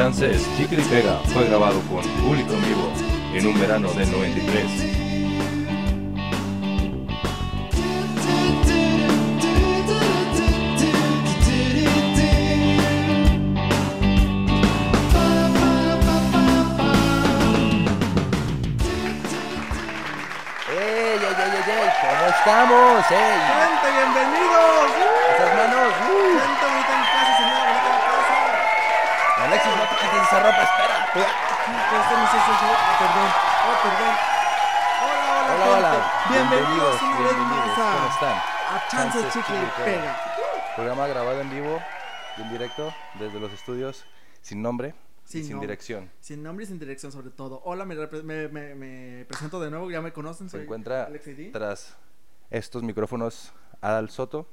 Chances Chicle y Pega fue grabado con público en vivo en un verano del 93. ¡Ey, ey, ey, ey, ey! ¿Cómo estamos? ¡Ey! ¡Gente, bienvenidos! Manos. ¡uh! Perdón, oh, perdón. Hola, hola, Hola, hola. Bienvenidos vez bienvenidos. más ¿Cómo a, están? a Chances Chicle y Pega. Programa grabado en vivo y en directo desde los estudios sin nombre y Sin sin nombre. dirección. Sin nombre y sin dirección, sobre todo. Hola, me, me, me- me presento de nuevo, ya me conocen. Se encuentra tras estos micrófonos Adal Soto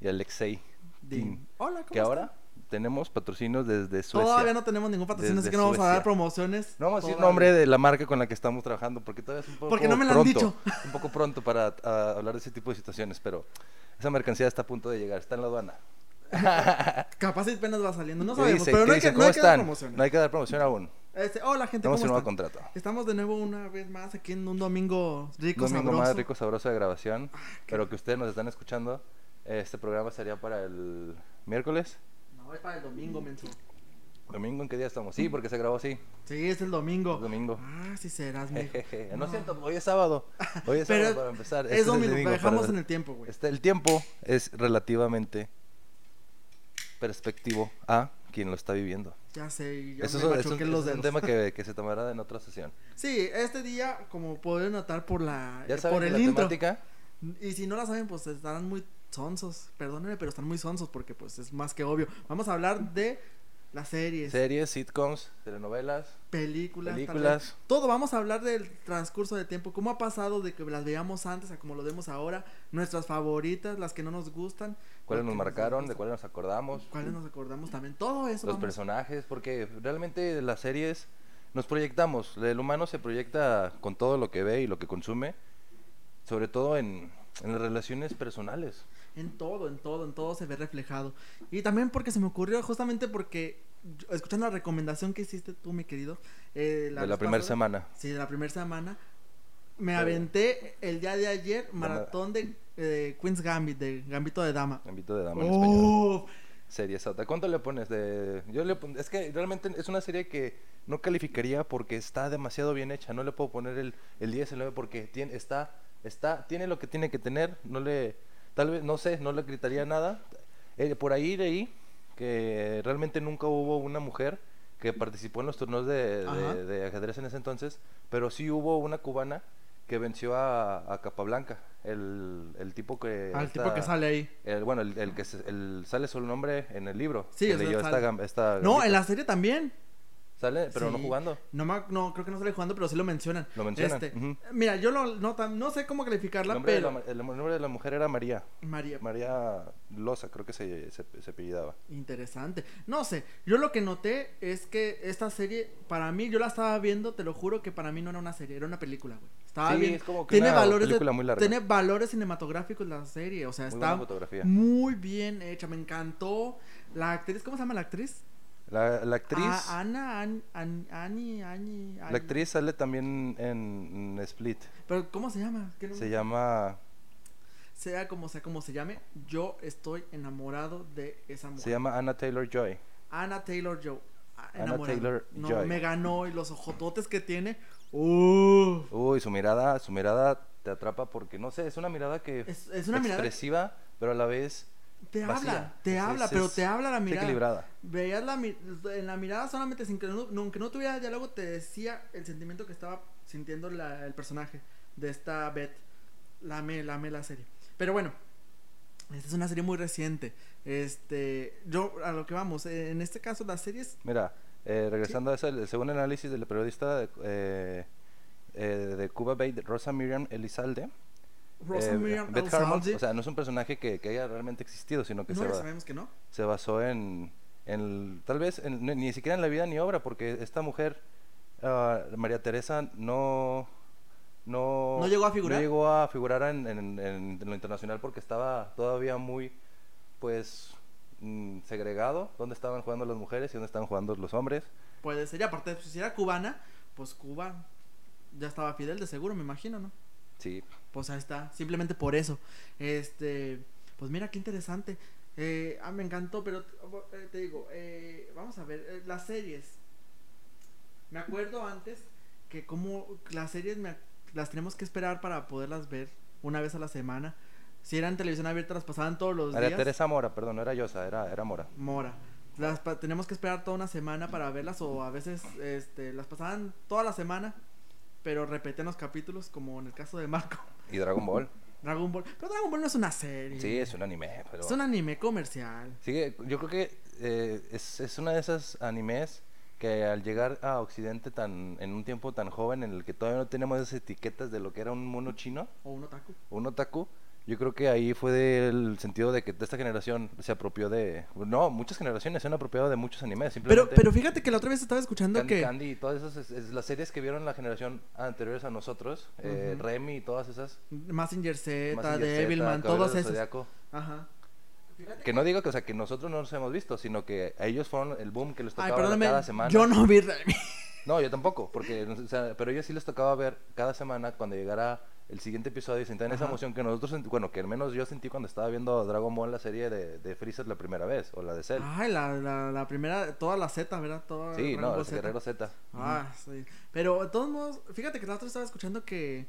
y Alexei Din. Din. Hola, ¿cómo Que ahora tenemos patrocinios desde? Suecia. Todavía no tenemos ningún patrocinio, así que no vamos a dar promociones. No vamos a decir nombre de la marca con la que estamos trabajando porque todavía es un poco Porque no me lo han pronto, dicho. un poco pronto para ah, hablar de ese tipo de situaciones, pero esa mercancía está a punto de llegar, está en la aduana. Capaz y apenas va saliendo, no ¿Qué sabemos, dice? pero ¿Qué no hay, dice? que, no ¿Cómo hay que dar están? promociones. No hay que dar promoción aún. Este, hola, gente, ¿cómo están? contrato. Estamos de nuevo una vez más aquí en un domingo rico, domingo sabroso. más rico, sabroso de grabación, pero que ustedes nos están escuchando. Este programa sería para el miércoles. Es para el domingo, menso. ¿Domingo en qué día estamos? Sí, porque se grabó así. Sí, es el domingo. Es domingo. Ah, sí serás, mijo. No siento, hoy es sábado. Hoy es Pero sábado es- para empezar. Es Este domingo, domingo dejamos para- en el tiempo, güey. Este, el tiempo es relativamente perspectivo a quien lo está viviendo. Ya sé, y yo Eso me es, es un, los es un tema que, que se tomará en otra sesión. Sí, este día, como pueden notar por la Ya eh, saben por el la intro. temática Y si no la saben, pues estarán muy sonsos. Perdónenme, pero están muy sonsos porque pues es más que obvio. Vamos a hablar de las series, series, sitcoms, telenovelas. películas, películas. Todo, vamos a hablar del transcurso del tiempo, cómo ha pasado de que las veíamos antes a como lo vemos ahora, nuestras favoritas, las que no nos gustan, cuáles nos marcaron, de cuáles nos acordamos, cuáles nos acordamos también, todo eso. los vamos- personajes, porque realmente las series nos proyectamos. El humano se proyecta con todo lo que ve y lo que consume, sobre todo en, en las relaciones personales. En todo, en todo, en todo se ve reflejado. Y también porque se me ocurrió, justamente porque, escuchando la recomendación que hiciste tú, mi querido, eh, de vez la primera semana. Sí, de la primera semana. Me Eh, aventé el día de ayer maratón de eh, Queen's Gambit, de Gambito de Dama. Ámbito de dama en español. Oh, Serie sota. ¿Cuánto le pones de.? Yo le pon- Es que realmente es una serie que no calificaría porque está demasiado bien hecha. No le puedo poner el, el 10, el 9 porque tiene, está, está, tiene lo que tiene que tener. No le. Tal vez, no sé, no le gritaría nada. Eh, por ahí leí que realmente nunca hubo una mujer que participó en los torneos de, Ajá. de- de ajedrez en ese entonces, pero sí hubo una cubana que venció a, a Capablanca, el, el tipo que... al tipo esta- que sale ahí. el, bueno, el, el que se- el- sale su nombre en el libro. Sí, que leyó esta, esta No, gambita. en la serie también. Sale, pero no jugando. No, no, creo que no sale jugando, pero sí lo mencionan. Lo mencionan, Este. Mira, yo lo, no, no sé cómo El calificarla, de pero... la, el nombre de la mujer era María. María, María Loza, creo que se, se, se apellidaba. Interesante. No sé, yo lo que noté es que esta serie, para mí, yo la estaba viendo, te lo juro que para mí no era una serie, era una película, güey. Estaba Sí, bien. es como que tiene una valores película muy larga. tiene valores cinematográficos la serie, o sea, Muy está muy bien hecha, me encantó. La actriz, ¿cómo se llama la actriz? La, la actriz, Ah, Ana, An, An- Ani, Ani, la actriz sale también en, en Split. Pero ¿cómo se llama? ¿Qué Se llama, Sea como sea como se llame, yo estoy enamorado de esa mujer. se llama Anna Taylor Joy. Anna Taylor Joe. Anna Taylor no, Joy. me ganó y los ojototes que tiene. Uh, Uy, su mirada, su mirada te atrapa porque no sé, es una mirada que es, es una mirada. expresiva, pero a la vez Te vacía. habla, te Es- habla, es- pero te habla la mirada. equilibrada. Veías la en la mirada solamente sin que no, aunque no tuviera diálogo te decía el sentimiento que estaba sintiendo la- el personaje de esta Beth. La amé, la amé la serie. Pero bueno, esta es una serie muy reciente. Este, yo a lo que vamos, eh, en este caso las series Mira, eh, regresando a eso, el- según el análisis del periodista eh, eh, de Cuba Bay, Rosa Miriam Elizalde, Rosa eh, Miriam Beth Harmon, o sea, no es un personaje que, que haya realmente existido, sino que no se, sabemos que no. se basó en, en- tal vez, en- ni, siquiera en la vida ni obra, porque esta mujer, ah, María Teresa, no... No, ¿No llegó a figurar? no llegó a figurar en, en- en- en lo internacional porque estaba todavía muy, pues, mm, segregado, dónde estaban jugando las mujeres y dónde estaban jugando los hombres. Puede ser. Y aparte, pues, si era cubana, pues Cuba ya estaba Fidel de seguro, me imagino, ¿no? Sí, Pues ahí está, simplemente por eso. Este, pues mira qué interesante. Eh, ah, me encantó, pero eh, te digo, eh, vamos a ver, eh, las series. Me acuerdo antes que como las series me las tenemos que esperar para poderlas ver una vez a la semana. Si eran televisión abierta, las pasaban todos los era días. Teresa Mora, perdón, no era Yosa, era, era Mora. Mora. Las tenemos que esperar toda una semana para verlas o a veces este, las pasaban toda la semana, pero repetían los capítulos como en el caso de Marco. Y Dragon Ball. Dragon Ball. Pero Dragon Ball no es una serie. Sí, es un anime, pero... Es un anime comercial. Sigue, yo creo que eh, es, es una de esas animes que al llegar a Occidente tan en un tiempo tan joven en el que todavía no tenemos esas etiquetas de lo que era un mono chino, O un otaku. un otaku, yo creo que ahí fue del sentido de que esta generación se apropió de... No, muchas generaciones se han apropiado de muchos animes. Pero, Simplemente pero fíjate que la otra vez estaba escuchando Candy que. Candy y todas esas, es- es las series que vieron la generación anteriores a nosotros, eh, Ujú. Remy y todas esas. Mazinger Z, Devilman, todos esos. Ajá. Que no digo que, o sea, que nosotros no los hemos visto, sino que a ellos fueron el boom que les tocaba cada semana. Yo no vi Remy. No, yo tampoco, porque, o sea, pero a ellos sí les tocaba ver cada semana cuando llegara el siguiente episodio y sentían esa emoción que nosotros, bueno, que al menos yo sentí cuando estaba viendo Dragon Ball la serie de, de Freezer la primera vez, o la de Cell. Ay, la, la, la primera, toda la Z, ¿verdad? Toda sí, no, Ball los Z. Ah, sí. Pero de todos modos, fíjate que la otra estaba escuchando que,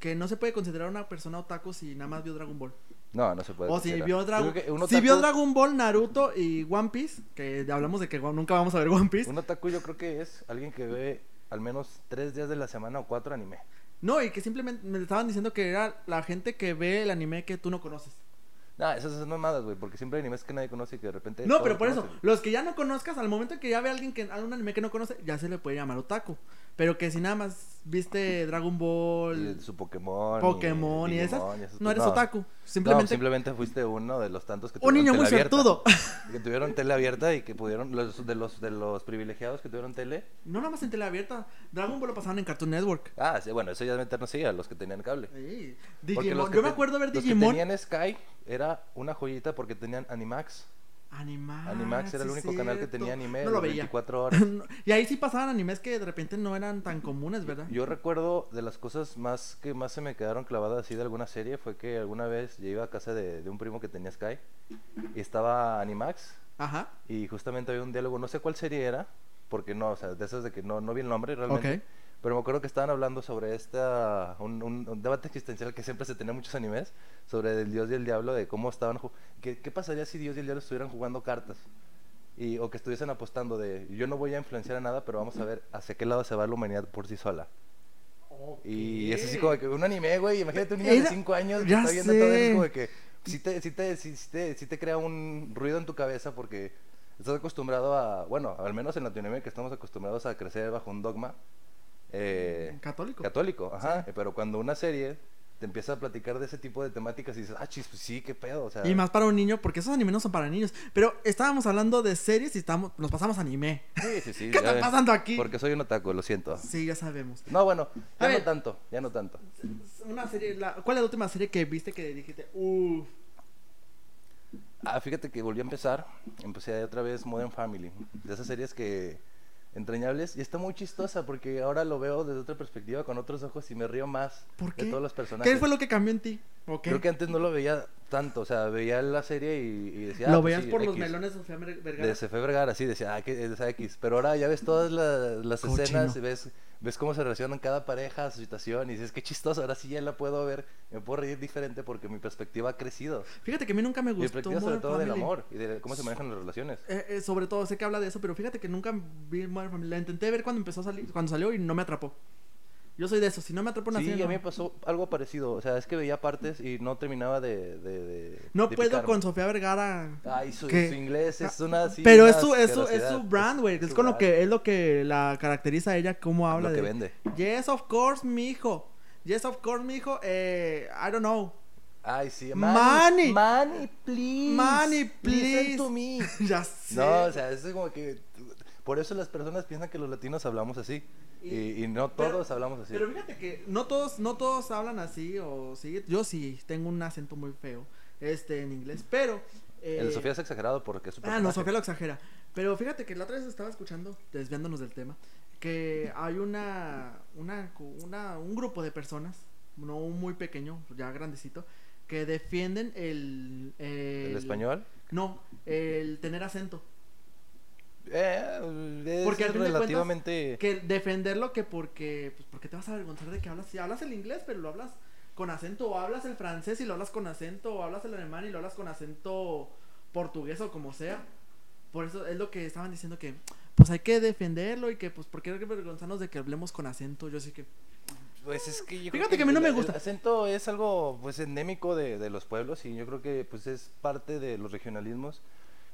que no se puede considerar una persona otaku si nada más vio Dragon Ball. No, no se puede O si vio, Dragon, si vio Dragon Ball, Naruto y One Piece, que hablamos de que nunca vamos a ver One Piece. Un otaku yo creo que es alguien que ve al menos tres días de la semana o cuatro anime. No, y que simplemente me estaban diciendo que era la gente que ve el anime que tú no conoces. Nah, esas son mamadas, güey, porque siempre hay animes que nadie conoce y que de repente... No, pero por eso, los que ya no conozcas, al momento que ya ve a alguien que algún anime que no conoce, ya se le puede llamar otaku. Pero que si nada más viste Dragon Y Ball, su Pokémon. Pokémon y, esas, Digimon y esas no eres cosas. otaku. No, Simplemente simplemente fuiste uno de los tantos que un tuvieron niño muy tele abierta. suertudo. Que tuvieron tele abierta y que pudieron, los, de, los, de los privilegiados que tuvieron tele. no nada más en tele abierta. Dragon Ball lo pasaban en Cartoon Network. Ah, sí, bueno, eso ya es meternos sí, a los que tenían cable. Sí. Digimon. los Yo me te- acuerdo ver los Digimon. que tenían Sky era una joyita porque tenían Animax. Animax. Animax era el único canal que tenía anime No lo las veía. 24 horas. y ahí sí pasaban animes que de repente no eran tan comunes, ¿verdad? Yo recuerdo de las cosas más que más se me quedaron clavadas así de alguna serie fue que alguna vez yo iba a casa de, de un primo que tenía Sky y estaba Animax Ajá. y justamente había un diálogo, no sé cuál serie era, porque no, o sea, de esas de que no, no vi el nombre realmente. Ok. Pero me acuerdo que estaban hablando sobre esta, un, un- un debate existencial que siempre se tenía en muchos animes, sobre el dios y el diablo, de cómo estaban, ¿qué, qué pasaría si dios y el diablo estuvieran jugando cartas? Y, o que estuviesen apostando de, yo no voy a influenciar a nada, pero vamos a ver hacia qué lado se va la humanidad por sí sola. Y es así como que un anime, güey, imagínate un niño de Era- 5 años que está viendo todo eso, como de que sí te, sí, te, sí te, sí te crea un ruido en tu cabeza porque estás acostumbrado a, bueno, al menos en Latinoamérica estamos acostumbrados a crecer bajo un dogma eh, Católico. católico, ajá, pero cuando una serie te empieza a platicar de ese tipo de temáticas y dices, ah, chis, pues sí, qué pedo, o sea, Y más para un niño, porque esos animes no son para niños. Pero estábamos hablando de series y estamos, nos pasamos a anime. sí, sí, sí, ¿Qué está pasando aquí? Porque soy un otaku, lo siento. Sí, ya sabemos. No, bueno, A ya no ver. tanto, ya no tanto. Una serie, la- ¿cuál es la última serie que viste que dijiste, uff? Ah, fíjate que volví a empezar. Empecé otra vez Modern Family. De esas series que. Entrañables. Y está muy chistosa porque ahora lo veo desde otra perspectiva, con otros ojos y me río más ¿Por qué? de todos los personajes. ¿Qué fue lo que cambió en ti? ¿O qué? Creo que antes no lo veía tanto. O sea, veía la serie y, y decía. ah, ¿Lo pues veías sí, por los melones de Sofía Ver- Vergara? De Cefe Vergara, sí, decía, ah, que es X. Pero ahora ya ves todas las, las escenas y ves, ves cómo se relacionan cada pareja, su situación, y dices, qué chistoso, ahora sí ya la puedo ver, me puedo reír diferente porque mi perspectiva ha crecido. Fíjate que a mí nunca me Mi gustó perspectiva sobre todo del amor y de cómo se manejan las relaciones. Eh, eh, sobre todo, sé que habla de eso, pero fíjate que nunca vi Modern Family. La intenté ver cuando empezó a salir, cuando salió y no me atrapó. Yo soy de eso, si no me atrapó una Sí, serie, a mí me pasó algo parecido. O sea, es que veía partes y no terminaba de. de, de- No de puedo picarme. con Sofía Vergara. Ay, su, que- su inglés es una. sí, pero es su, es su, es su brand, güey. Es, su con lo que es lo que la caracteriza a ella, cómo habla Lo que de. vende. Yes, of course, mi hijo. Yes, of course, mi hijo. Eh, I don't know. Ay, sí. Money. Money, please. Money, Listen please. to me. ya sé. No, o sea, es como que. Por eso las personas piensan que los latinos hablamos así. Y- no pero- todos hablamos así. Pero fíjate que no todos, no todos hablan así o sí. Yo sí tengo un acento muy feo, este, en inglés. Pero El Eh, Sofía es exagerado porque es Ah, no. Sofía lo exagera. Pero fíjate que la otra vez estaba escuchando, desviándonos del tema, que hay una, una, una un grupo de personas, no muy pequeño, ya grandecito, que defienden el... ¿El español? No, el tener acento. Eh, es Porque relativamente... Que defenderlo que porque, pues porque te vas a avergonzar de que hablas, si hablas el inglés, pero lo hablas con acento, o hablas el francés y lo hablas con acento, o hablas el alemán y lo hablas con acento portugués o como sea. Por eso es lo que estaban diciendo que, pues hay que defenderlo y que, pues, ¿por qué hay que avergonzarnos de que hablemos con acento? Yo sí que... Pues es que yo creo Fíjate que a mí no me gusta. El acento es algo pues endémico de, de los pueblos y yo creo que pues es parte de los regionalismos.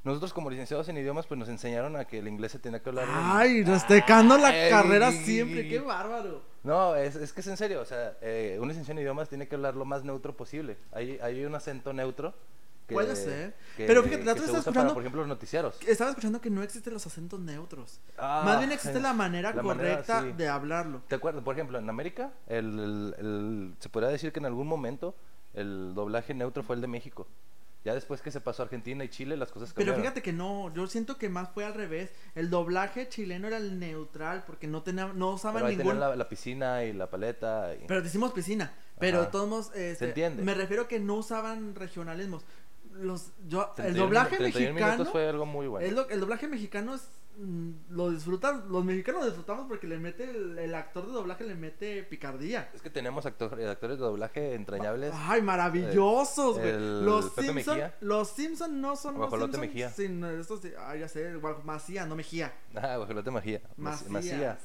Nosotros como licenciados en idiomas pues nos enseñaron a que el inglés se tenía que hablar. en- Ay, destacando la Ay. carrera siempre, qué bárbaro. No, es, es que es en serio, o sea, eh, un licenciado en idiomas tiene que hablar lo más neutro posible. Hay, hay un acento neutro. Que, Puede ser. que- Pero fíjate, la otra vez escuchando- por ejemplo, los noticieros. Estaba escuchando que no existen los acentos neutros. Ah, Más bien existe es- la manera la manera, correcta sí. de hablarlo. ¿Te acuerdas? Por ejemplo, en América, el, el- el- se podría decir que en algún momento el doblaje neutro fue el de México. Ya después que se pasó a Argentina y Chile, las cosas Pero cambiaron. fíjate que no, yo siento que más fue al revés. El doblaje chileno era el neutral porque no tenía, no usaban Pero ahí ningún. la, la piscina y la paleta. y- Pero decimos piscina. Pero Ajá. de todos modos, este, entiende. me refiero que no usaban regionalismos. Los, yo, el 31 doblaje 31 mexicano, fue algo muy bueno. es lo- el doblaje mexicano es, lo disfrutan, los mexicanos lo disfrutamos porque le mete el, el actor de doblaje le mete picardía. Es que tenemos actor- actores de doblaje entrañables. Ay, maravillosos, güey. Los Simpson, Mejía. los Simpson no son los Guajolote Simpson Mejía. sin estos, de- ah, ya sé, Macías, no Mejía. Ah, guajolote Macías. Macías. Macías.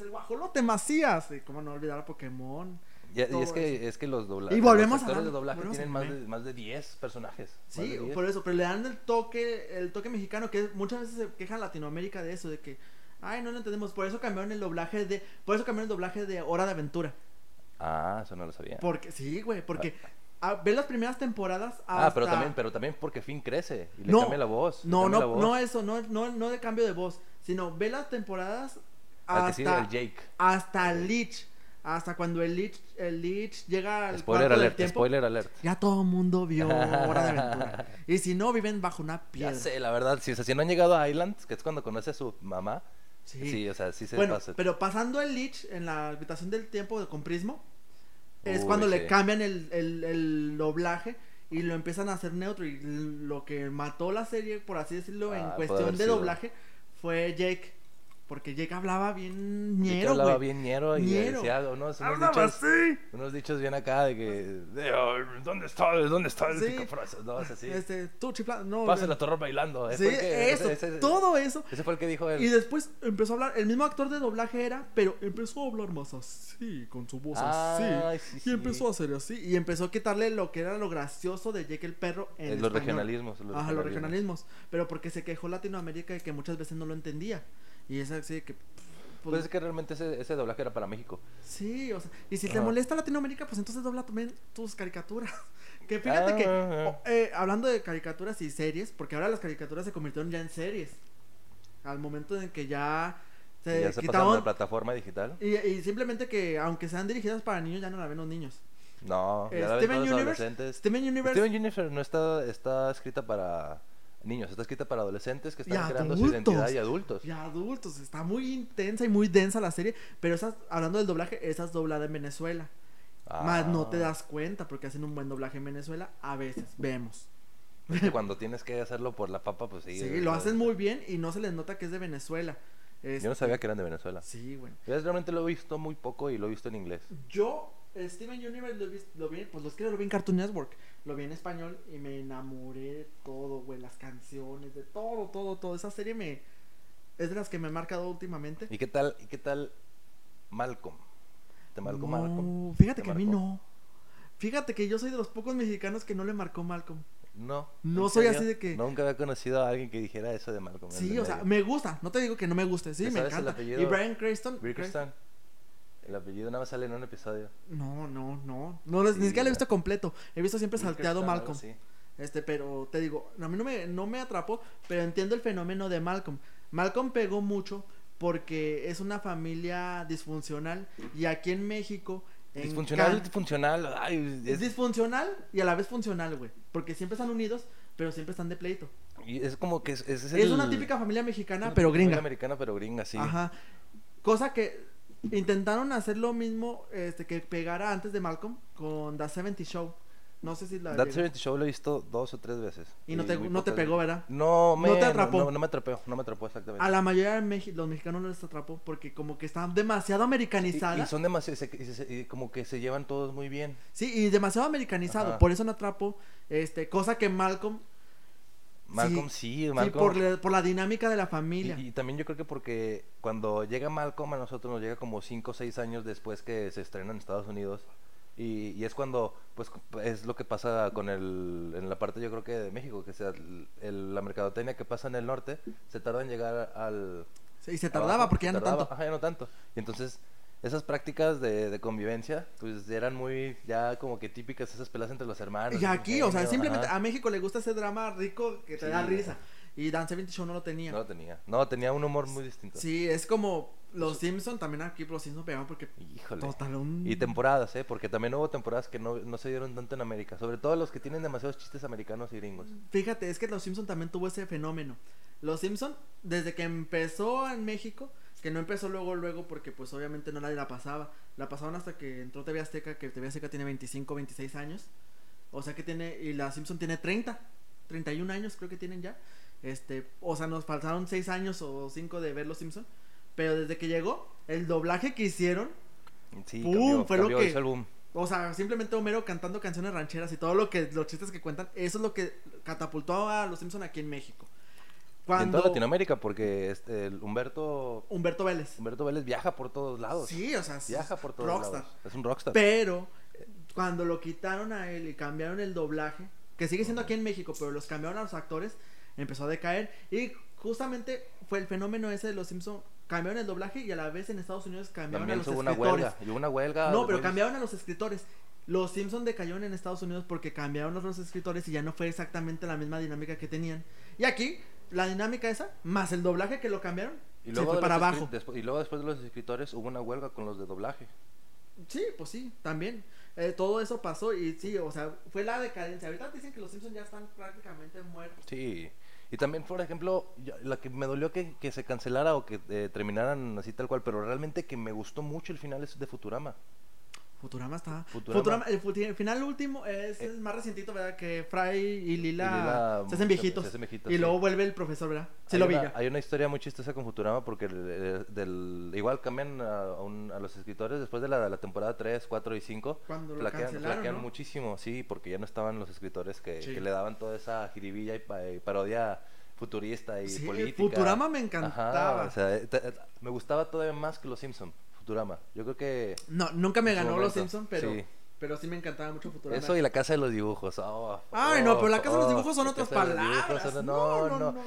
El guajolote Macías. Y cómo no olvidar a Pokémon. Y, y es que, es que los, dobla- Y volvemos los actores a- de doblaje tienen más de, más de 10 personajes. Sí, de 10. por eso, pero le dan el toque, el toque mexicano, que muchas veces se queja Latinoamérica de eso, de que, ay, no lo entendemos, por eso cambiaron el doblaje de, por eso cambiaron el doblaje de Hora de Aventura. Ah, eso no lo sabía. Porque, sí, güey, porque, ah, ves las primeras temporadas Ah, pero hasta- también, pero también porque Finn crece y le No, cambia la voz. No, no, voz. no eso, no, no, no de cambio de voz, sino ve las temporadas Al que sigue, hasta, el Jake. hasta Lich, hasta cuando el Lich, el Lich llega al Spoiler del alert, tiempo, spoiler alert. ya todo el mundo vio Hora de Aventura. Y si no, viven bajo una piedra. Ya sé, la verdad, si, o sea, si no han llegado a Island, que es cuando conoce a su mamá, Sí. sí, o sea, sí se bueno, pasa. pero pasando el Lich en la habitación del tiempo con Prismo, es Uy, cuando le sí. cambian el, el, el doblaje y lo empiezan a hacer neutro. Y lo que mató la serie, por así decirlo, en Ah, cuestión de doblaje, fue Jake. Porque Jake hablaba bien ñero, hablaba güey. bien ñero y Ñero. decía unos, unos Hablaba dichos, así. unos dichos bien acá de que de, "Ay, ¿dónde está? ¿Dónde está el Sí. No, es así. Este, tú, chifla, no. Pasa la torre bailando. eh, Sí, que- eso, ese- ese- todo eso. Ese fue el que dijo él. Y después empezó a hablar, el mismo actor de doblaje era, pero empezó a hablar más así, con su voz Ay, así. sí, Y empezó a hacer así. Y empezó a quitarle lo que era lo gracioso de Jake el perro en Eh, los español. regionalismos. Los Ajá, los regionalismos. Pero porque se quejó Latinoamérica de que muchas veces no lo entendía. Y es así que. Pues es que realmente ese, ese doblaje era para México. Sí, o sea, y si te molesta Latinoamérica, pues entonces dobla también tus caricaturas. Que fíjate que, Ah. eh, hablando de caricaturas y series, porque ahora las caricaturas se convirtieron ya en series. Al momento en que ya se ya se quitaron. la plataforma digital. Y, y simplemente que, aunque sean dirigidas para niños, ya no la ven los niños. No, Eh, ya la ven Steven los Universe, adolescentes. Steven Universe. Steven Universe no está, está escrita para niños, está escrita para adolescentes que están creando su identidad y adultos. Y adultos, está muy intensa y muy densa la serie. Pero esas, hablando del doblaje, esa es doblada en Venezuela. Más no te Ah, das cuenta porque hacen un buen doblaje en Venezuela. A veces, vemos. cuando tienes que hacerlo por la papa, pues sí. Sí, lo hacen muy bien y no se les nota que es de Venezuela. Yo no Este, sabía que eran de Venezuela. Sí, bueno. Yo realmente lo he visto muy poco y lo he visto en inglés. Yo, Steven Universe, lo vi, pues los que lo vi en Cartoon Network. Lo vi en español y me enamoré de todo, güey. Las canciones, de todo, todo, todo. Esa serie me. Es de las que me ha marcado últimamente. ¿Y qué tal, y qué tal Malcolm? ¿Te marcó Malcolm? No, fíjate ¿Te que a mí no. Fíjate que yo soy de los pocos mexicanos que no le marcó Malcolm. No. No ¿en soy serio? así de que- Nunca había conocido a alguien que dijera eso de Malcolm. Sí, o sea, me gusta. No te digo que no me guste. Sí, ¿Te me encanta. Y Brian Cranston. Bickerston. El apellido nada más sale en un episodio. No, no, no. no Sí, ni siquiera lo he visto completo. He visto siempre salteado algo Malcolm. así. Este, pero te digo, a mí no me, no me atrapó, pero entiendo el fenómeno de Malcolm. Malcolm pegó mucho porque es una familia disfuncional y aquí en México... en Disfuncional, Can- disfuncional. Ay, Es es, disfuncional y a la vez funcional, güey. Porque siempre están unidos, pero siempre están de pleito. Y es como que es, es, Es, una típica familia mexicana, una pero familia gringa. americana, pero gringa, sí. Ajá. Cosa que intentaron hacer lo mismo este, que pegara antes de Malcolm con The 70 Show. No sé si la. That llegaste- 70 Show lo he visto dos o tres veces. y no te, no te pegó. ¿verdad? No, me, No te atrapó. No, no me atrapó, no me atrapó exactamente. A la mayoría de los mexicanos no les atrapó porque como que están demasiado y, americanizadas. y son demasiado, y como que se llevan todos muy bien. Sí, y demasiado americanizado. Ajá. Por eso no atrapó. Este, cosa que Malcolm. Malcolm sí, Sí, Malcolm. por, la- por la dinámica de la familia. Y, y también yo creo que porque cuando llega Malcolm a nosotros nos llega como 5 o 6 años después que se estrena en Estados Unidos. Y, y es cuando, pues, es lo que pasa con el, en la parte yo creo que de México, que sea el, el- la mercadotecnia que pasa en el norte, se tarda en llegar al... Sí, y se tardaba abajo, porque ya no tardaba, tanto. Ajá, ya no tanto. Y entonces, esas prácticas de, de convivencia, pues eran muy, ya como que típicas esas peleas entre los hermanos. Y aquí, o sea, simplemente ajá. a México le gusta ese drama rico que te da risa. Y Dan 70 Show no lo tenía. No lo tenía. No, tenía un humor muy distinto. Sí, es como los Simpson también aquí los Simpson pegaban porque Híjole. total un Y temporadas, ¿eh? Porque también hubo temporadas que no, no se dieron tanto en América. Sobre todo los que tienen demasiados chistes americanos y gringos. Fíjate, es que los Simpson también tuvo ese fenómeno. Los Simpson desde que empezó en México, que no empezó luego luego porque pues obviamente no nadie la pasaba. La pasaban hasta que entró TV Azteca, que TV Azteca tiene 25, 26 años. O sea que tiene y la Simpson tiene 30, 31 años creo que tienen ya. Este, o sea, nos faltaron 6 años o 5 de ver los Simpson, pero desde que llegó el doblaje que hicieron Sí, ¡Pum! cambió, Fue lo que- boom. O sea, simplemente Homero cantando canciones rancheras y todo lo que los chistes que cuentan, eso es lo que catapultó a los Simpson aquí en México. En toda Latinoamérica, porque este, el Humberto, Humberto Vélez. Humberto Vélez viaja por todos lados. Sí, o sea, es Viaja por todos rockstar. lados. Es un rockstar. Pero cuando lo quitaron a él y cambiaron el doblaje, que sigue siendo aquí en México, pero los cambiaron a los actores, empezó a decaer y justamente fue el fenómeno ese de los Simpson cambiaron el doblaje y a la vez en Estados Unidos cambiaron También a los hubo una escritores. huelga. Y hubo una huelga. No, pero cambiaron a los escritores. Los Simpsons decayeron en Estados Unidos porque cambiaron a los escritores y ya no fue exactamente la misma dinámica que tenían. Y aquí, la dinámica esa, más el doblaje que lo cambiaron, Y se luego, fue para abajo. y luego después de los escritores hubo una huelga con los de doblaje. Sí, pues sí, también. Eh, todo eso pasó y sí, o sea, fue la decadencia. Ahorita dicen que los Simpsons ya están prácticamente muertos. Sí. Y también, por ejemplo, yo- la que me dolió que, que se cancelara o que eh, terminaran así tal cual, pero realmente que me gustó mucho el final es de Futurama. Futurama está. Futurama. Futurama, el, el final último es, Eh. es más recientito, ¿verdad? Que Fry y Lila, Y Lila se hacen viejitos. se hacen viejitos, y sí. luego vuelve el profesor, ¿verdad? Sí hay lo una, vi ya. Hay una historia muy chistosa con Futurama porque el- del, igual cambian a, a un- a los escritores después de la, la temporada 3, 4 y 5. Cuando lo Flaquean, cancelaron, flaquean ¿no? muchísimo, sí, porque ya no estaban los escritores que, Sí. que le daban toda esa jiribilla y, pa- y parodia futurista y Sí, política. Futurama me encantaba. Ajá, o sea, eh, eh, me gustaba todavía más que los Simpson, Futurama. Yo creo que No, nunca me ganó los Simpsons, pero, sí. pero sí me encantaba mucho Futurama. eso y la casa de los dibujos. oh, Ay, no, pero la casa de los dibujos son otras palabras. Son- no, no, no, no.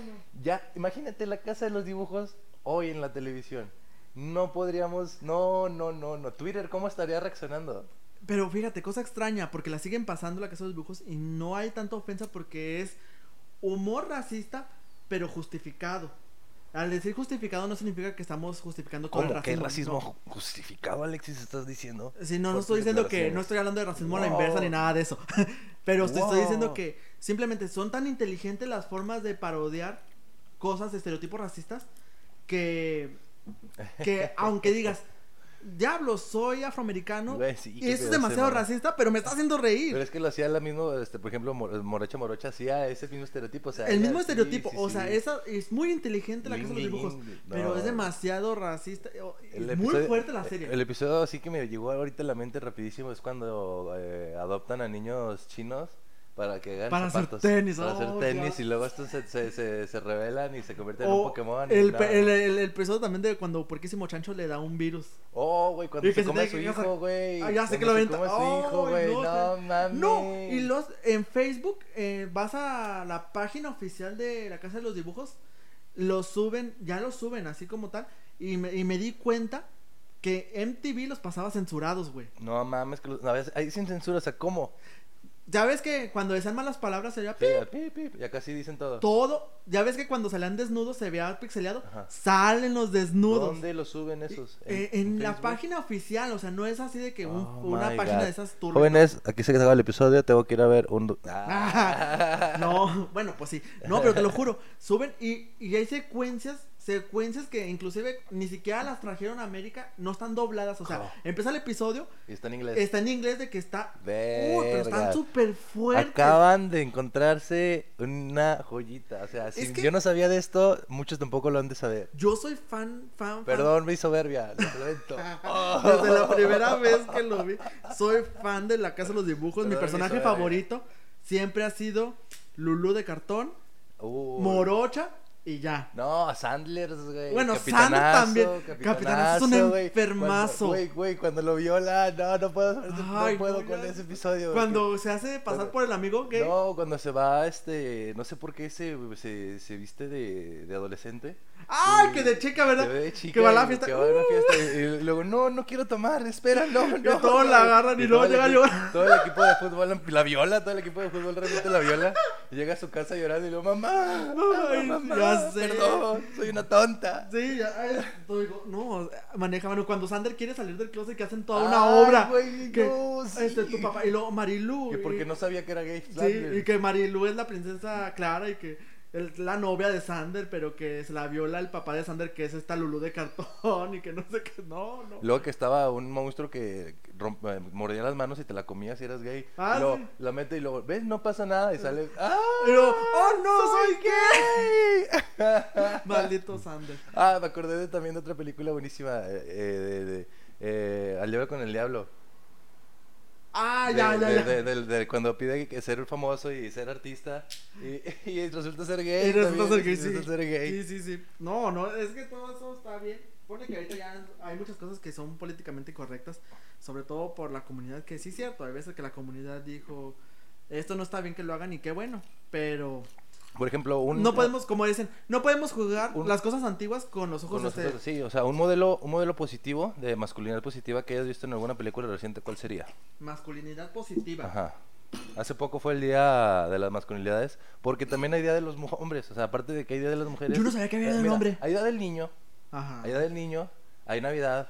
Ya, imagínate la casa de los dibujos hoy en la televisión. No podríamos, no, no, no, no. Twitter, ¿cómo estaría reaccionando? Pero fíjate, cosa extraña, porque la siguen pasando la casa de los dibujos y no hay tanta ofensa porque es humor racista, pero justificado. Al decir justificado no significa que estamos justificando todo el ¿Qué racismo. racismo justificado, Alexis, estás diciendo? Sí, no, no estoy diciendo que, no estoy hablando de racismo a la inversa ni nada de eso. pero te estoy diciendo que simplemente son tan inteligentes las formas de parodiar cosas, estereotipos racistas, que, que aunque digas, diablo, soy afroamericano, sí, y eso es demasiado racista, pero me está haciendo reír. Pero es que lo hacía la mismo, este, por ejemplo, Mor- Morocha Morocha hacía ese mismo estereotipo. O sea, el mismo estereotipo, sí, o sea, esa es muy inteligente la casa de los dibujos, pero es demasiado racista, El es muy fuerte la serie. El episodio así que me llegó ahorita a la mente rapidísimo es cuando eh, adoptan a niños chinos para que hagan Para hacer tenis, Para hacer oh, tenis ya. y luego estos se, se, se, se rebelan y se convierten en un Pokémon. y el, pe- el, el, el episodio también de cuando Porquísimo Chancho le da un virus. Oh, güey, cuando Y se come a su casar. hijo, güey. Ah, ya sé que lo se aventa. come a su hijo, güey. no, No, mames. No, y los en Facebook eh, vas a la página oficial de la Casa de los Dibujos, los suben, ya los suben así como tal, y me, y me di cuenta que MTV los pasaba censurados, güey. No mames, que los, a veces, ahí sin censura, o sea, ¿cómo? Ya ves que cuando decían malas palabras se veía Sí, ya, pip, pip, ya casi dicen todo. todo. Ya ves que cuando salían desnudos se veía pixeleado. Ajá. Salen los desnudos. ¿Dónde lo suben esos? Eh, en la página oficial, o sea, no es así de que un- Oh una página God. de esas turbias. Jóvenes, aquí se acaba el episodio, tengo que ir a ver un... do- Ah, no, bueno, pues sí. No, pero te lo juro, suben y, y hay secuencias, secuencias que inclusive ni siquiera las trajeron a América, no están dobladas, o sea, Oh. empieza el episodio, Y está en inglés. está en inglés de que está... Uy, pero están Verga. súper fuertes. Acaban de encontrarse una joyita. O sea, si que- yo no sabía de esto, muchos tampoco lo han de saber. Yo soy fan, fan, fan. Perdón, mi soberbia, lo lamento. Desde la primera vez que lo vi, soy fan de La Casa de los Dibujos. Mi personaje mi favorito siempre ha sido Lulú de cartón, Uy. Morocha y ya. No, Sandler, güey. Bueno, Sandler también. Capitanazo, Capitanazo es un güey. enfermazo. Cuando- Güey, güey, cuando lo viola, no, no puedo, no Ay, puedo no, con ya. ese episodio. Cuando se hace pasar Cuando- por el amigo gay. No, cuando se va, este, no sé por qué se, se, se viste de, de adolescente. ¡Ay, que de chica, verdad! De chica que va a la fiesta. Que va a la ¡Uh! fiesta y, y luego, no, no quiero tomar, espera, no, no. todos no. la agarran y luego llega llorando. Todo el equipo de fútbol la- la viola, todo el equipo de fútbol realmente la viola. Y llega a su casa llorando y luego, mamá, Ay, mamá, ya sé. perdón, soy una tonta. Sí, ya, ay, todo digo, no, maneja, bueno, cuando Sander quiere salir del closet que hacen toda una Ay, obra. güey, que, no, sí. este, tu papá, y luego Marilu. Que porque no sabía que era gay. Sí, Sandler. y que Marilu es la princesa Clara y que es la novia de Sander, pero que se la viola el papá de Sander, que es esta Lulu de cartón y que no sé qué, no, no. Luego que estaba un monstruo que eh, mordía las manos y te la comías si eras gay. Ah, y luego sí. la mete y luego, ¿ves? No pasa nada. Y sale, ¡ah! Pero, ¡oh no, soy gay! Maldito Sander. ah, me acordé de, también de otra película buenísima. eh, eh, de, de, eh, Al diablo con el diablo. Ah, De- ya, ya, de- ya. de- de- cuando pide ser famoso y ser artista. Y, y resulta ser gay. Y resulta también, ser gay, y sí. resulta ser gay. Sí, sí, sí. No, no, es que todo eso está bien. Pone que ahorita ya hay muchas cosas que son políticamente incorrectas, sobre todo por la comunidad, que sí es cierto, hay veces que la comunidad dijo, esto no está bien que lo hagan y qué bueno, pero Por ejemplo, un. no podemos, como dicen, no podemos juzgar un- las cosas antiguas con los ojos Con de este... nosotros, sí, o sea, un modelo, un modelo positivo de masculinidad positiva que hayas visto en alguna película reciente, ¿cuál sería? masculinidad positiva. Ajá. Hace poco fue el día de las masculinidades, porque también hay día de los hombres, o sea, aparte de que hay día de las mujeres. Yo no sabía que había eh, día del hombre. Hay día del niño, Ajá. hay día del niño, hay Navidad,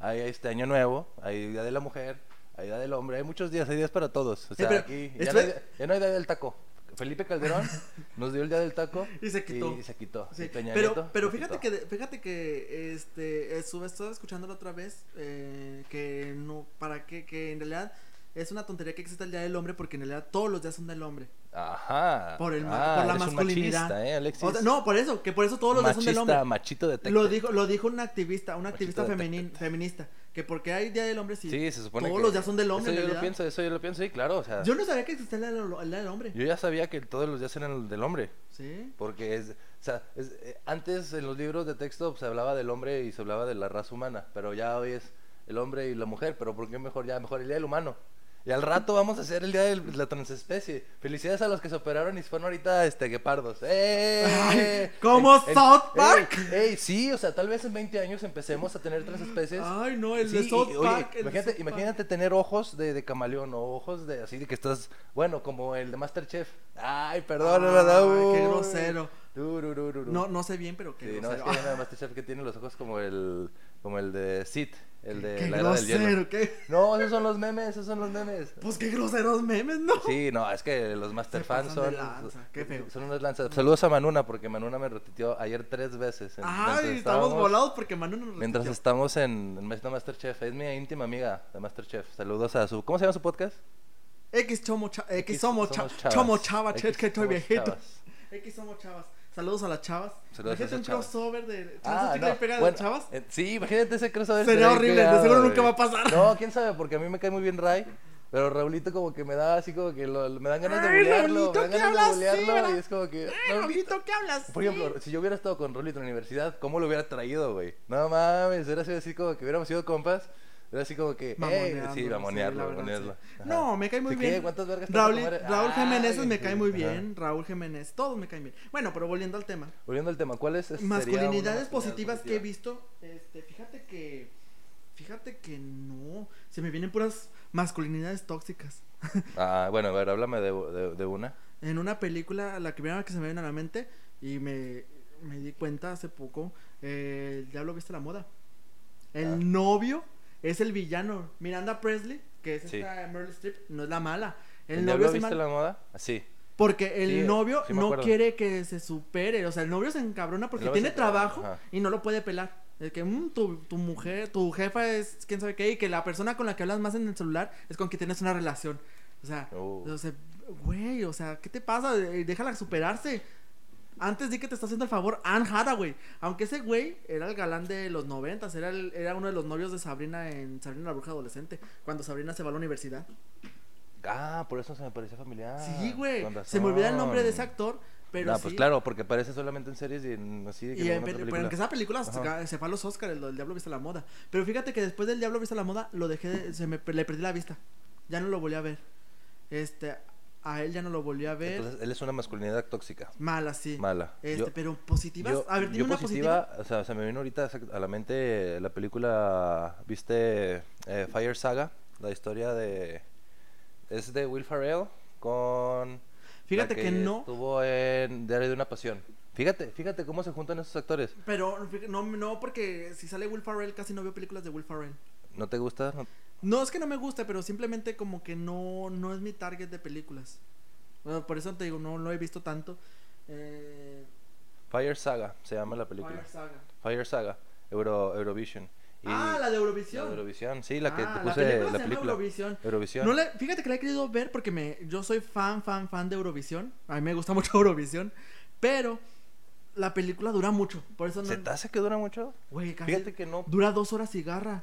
hay este año nuevo, hay día de la mujer, hay día del hombre, hay muchos días, hay días para todos. O sea, pero aquí ya no, hay, ya no hay día del taco. Felipe Calderón nos dio el día del taco Y se quitó. Y, se quitó. Sí, Y pero, pero fíjate quitó. que fíjate que este estuve estaba escuchándolo otra vez eh, que no para qué que en realidad es una tontería que exista el día del hombre porque en realidad todos los días son del hombre. Ajá. por el Ah, por la masculinidad. machista, ¿eh, Alexis? O sea, no por eso que por eso todos los días son del hombre. Machito de lo dijo lo dijo una activista una activista de femenin- tecate. feminista que porque hay día del hombre sí, Sí, se supone todos que los días son del hombre Eso yo lo pienso, eso yo lo pienso, sí, claro, o sea, yo no sabía que existía el día del, hombre. Yo ya sabía que todos los días eran el del hombre, sí. Porque es, o sea, es- eh, antes en los libros de texto se hablaba del hombre y se hablaba de la raza humana, pero ya hoy es el hombre y la mujer, pero ¿por qué mejor ya mejor el día del humano? Y al rato vamos a hacer el día de la transespecie. Felicidades a los que se operaron y fueron ahorita este guepardos. ¡Eh! Ay, ¿como South Park? ¡Ey! ey, sí, o sea, tal vez en 20 años empecemos a tener transespecies. ay no el de South y, oye, Park el de imagínate, Park. imagínate tener ojos de, de camaleón o ojos de así de que estás, bueno, como el de Masterchef. Ay, perdón, ¿verdad? qué grosero. No no sé bien pero que Sí, no, es que hay de Masterchef que tiene los ojos como el, como el de Sid, el de qué la era del hielo. grosero qué No, esos son los memes, esos son los memes. Pues qué groseros memes, ¿no? Sí, no, es que los Master Se fans son, lanza, qué feo. son unas lanzas. Saludos a Manuna porque Manuna me repitió ayer tres veces. Ay, estamos volados porque Manu nos Mientras estamos en, en Master- Masterchef, es mi íntima amiga de Masterchef. Saludos a su. ¿Cómo se llama su podcast? X somos cha- X somos cha- chavas. somos chavas, X es que estoy viejito. X somos chavas. Saludos a las chavas. Saludos a Imagínate esas un chavas. crossover de Ah, no, pega de bueno, chavas. eh, sí, imagínate ese crossover. Sería horrible, de seguro nunca va a pasar. No, quién sabe, porque a mí me cae muy bien Ray. Pero Raulito como que me da así como que lo- me dan ganas de bulearlo. Raulito, Me dan ¿qué ganas de hablas así, bulearlo verdad? y es como que... Ay, Raulito. Raulito, ¿qué hablas? Por ejemplo, si yo hubiera estado con Rolito en la universidad, ¿cómo lo hubiera traído, güey? No mames, hubiera sido así como que hubiéramos sido compas. Era así como que, eh, sí, mamonearlo, sí. No, me cae muy bien. ¿Cuántas vergas te vas a Raúl, Jiménez me cae muy ajá. bien. Raúl Jiménez, todos me caen bien. Bueno, pero volviendo al tema. Volviendo al tema, ¿cuál es? una Masculinidades masculinidad positivas que he visto. Este, fíjate que. Fíjate que no. Se me vienen puras masculinidades tóxicas. Ah, bueno, a ver, háblame de, de- de una. En una película, la primera que se me viene a la mente, y me, me di cuenta hace poco, eh, el Diablo Viste la Moda. El Ah. novio es el villano. Miranda Presley, que es Sí. esta Meryl Streep, no es la mala. El, ¿El novio es viste mal- la moda? Ah, Sí. Porque el Sí, novio sí no acuerdo. quiere que se supere. O sea, el novio se encabrona porque tiene trabajo ajá. y no lo puede pelar. El que mm, tu, tu mujer, tu jefa es quién sabe qué y que la persona con la que hablas más en el celular es con quien tienes una relación. O sea, Oh. o sea, güey, o sea, ¿qué te pasa? Déjala superarse. Antes di que te está haciendo el favor Anne Hathaway. Aunque ese güey era el galán de los noventas, era, el- era uno de los novios de Sabrina en Sabrina la Bruja Adolescente, cuando Sabrina se va a la universidad. Ah, por eso se me parecía familiar. sí, güey. Se me olvida el nombre de ese actor, pero no, sí. pues claro, porque aparece solamente en series y en, así de que Y no en otra pero en que esa película se, se fue a los Oscars, el, el Diablo Viste la Moda. Pero fíjate que después del Diablo Viste la Moda, lo dejé, de- se me, le perdí la vista. Ya no lo volví a ver. Este, a él ya no lo volví a ver. Entonces, él es una masculinidad tóxica. Mala, sí. Mala. Este, Yo- pero positivas. Yo, a ver, yo una positiva, positiva. o sea, se me vino ahorita a la mente la película, ¿viste eh, Fire Saga? La historia de... Es de Will Ferrell con... Fíjate la que no. Estuvo en Diario de una Pasión. Fíjate, fíjate cómo se juntan esos actores. Pero no, no, porque si sale Will Ferrell, casi no veo películas de Will Ferrell. ¿No te gusta? No- es que no me guste, pero simplemente como que no, no es mi target de películas. Bueno, por eso te digo, no lo he visto tanto. Eh, Fire Saga se llama la película. Fire Saga. Fire Saga, Euro, Eurovision. Y Ah, la de la Eurovisión. de Eurovisión, sí, la que Ah, te la puse, película la se película. Eurovisión. Eurovisión. No le, fíjate que la he querido ver porque me, yo soy fan, fan, fan de Eurovisión. A mí me gusta mucho Eurovisión. Pero la película dura mucho. Por eso no. ¿Se te hace que dura mucho? Güey, casi- Fíjate que no, Dura dos horas y garra.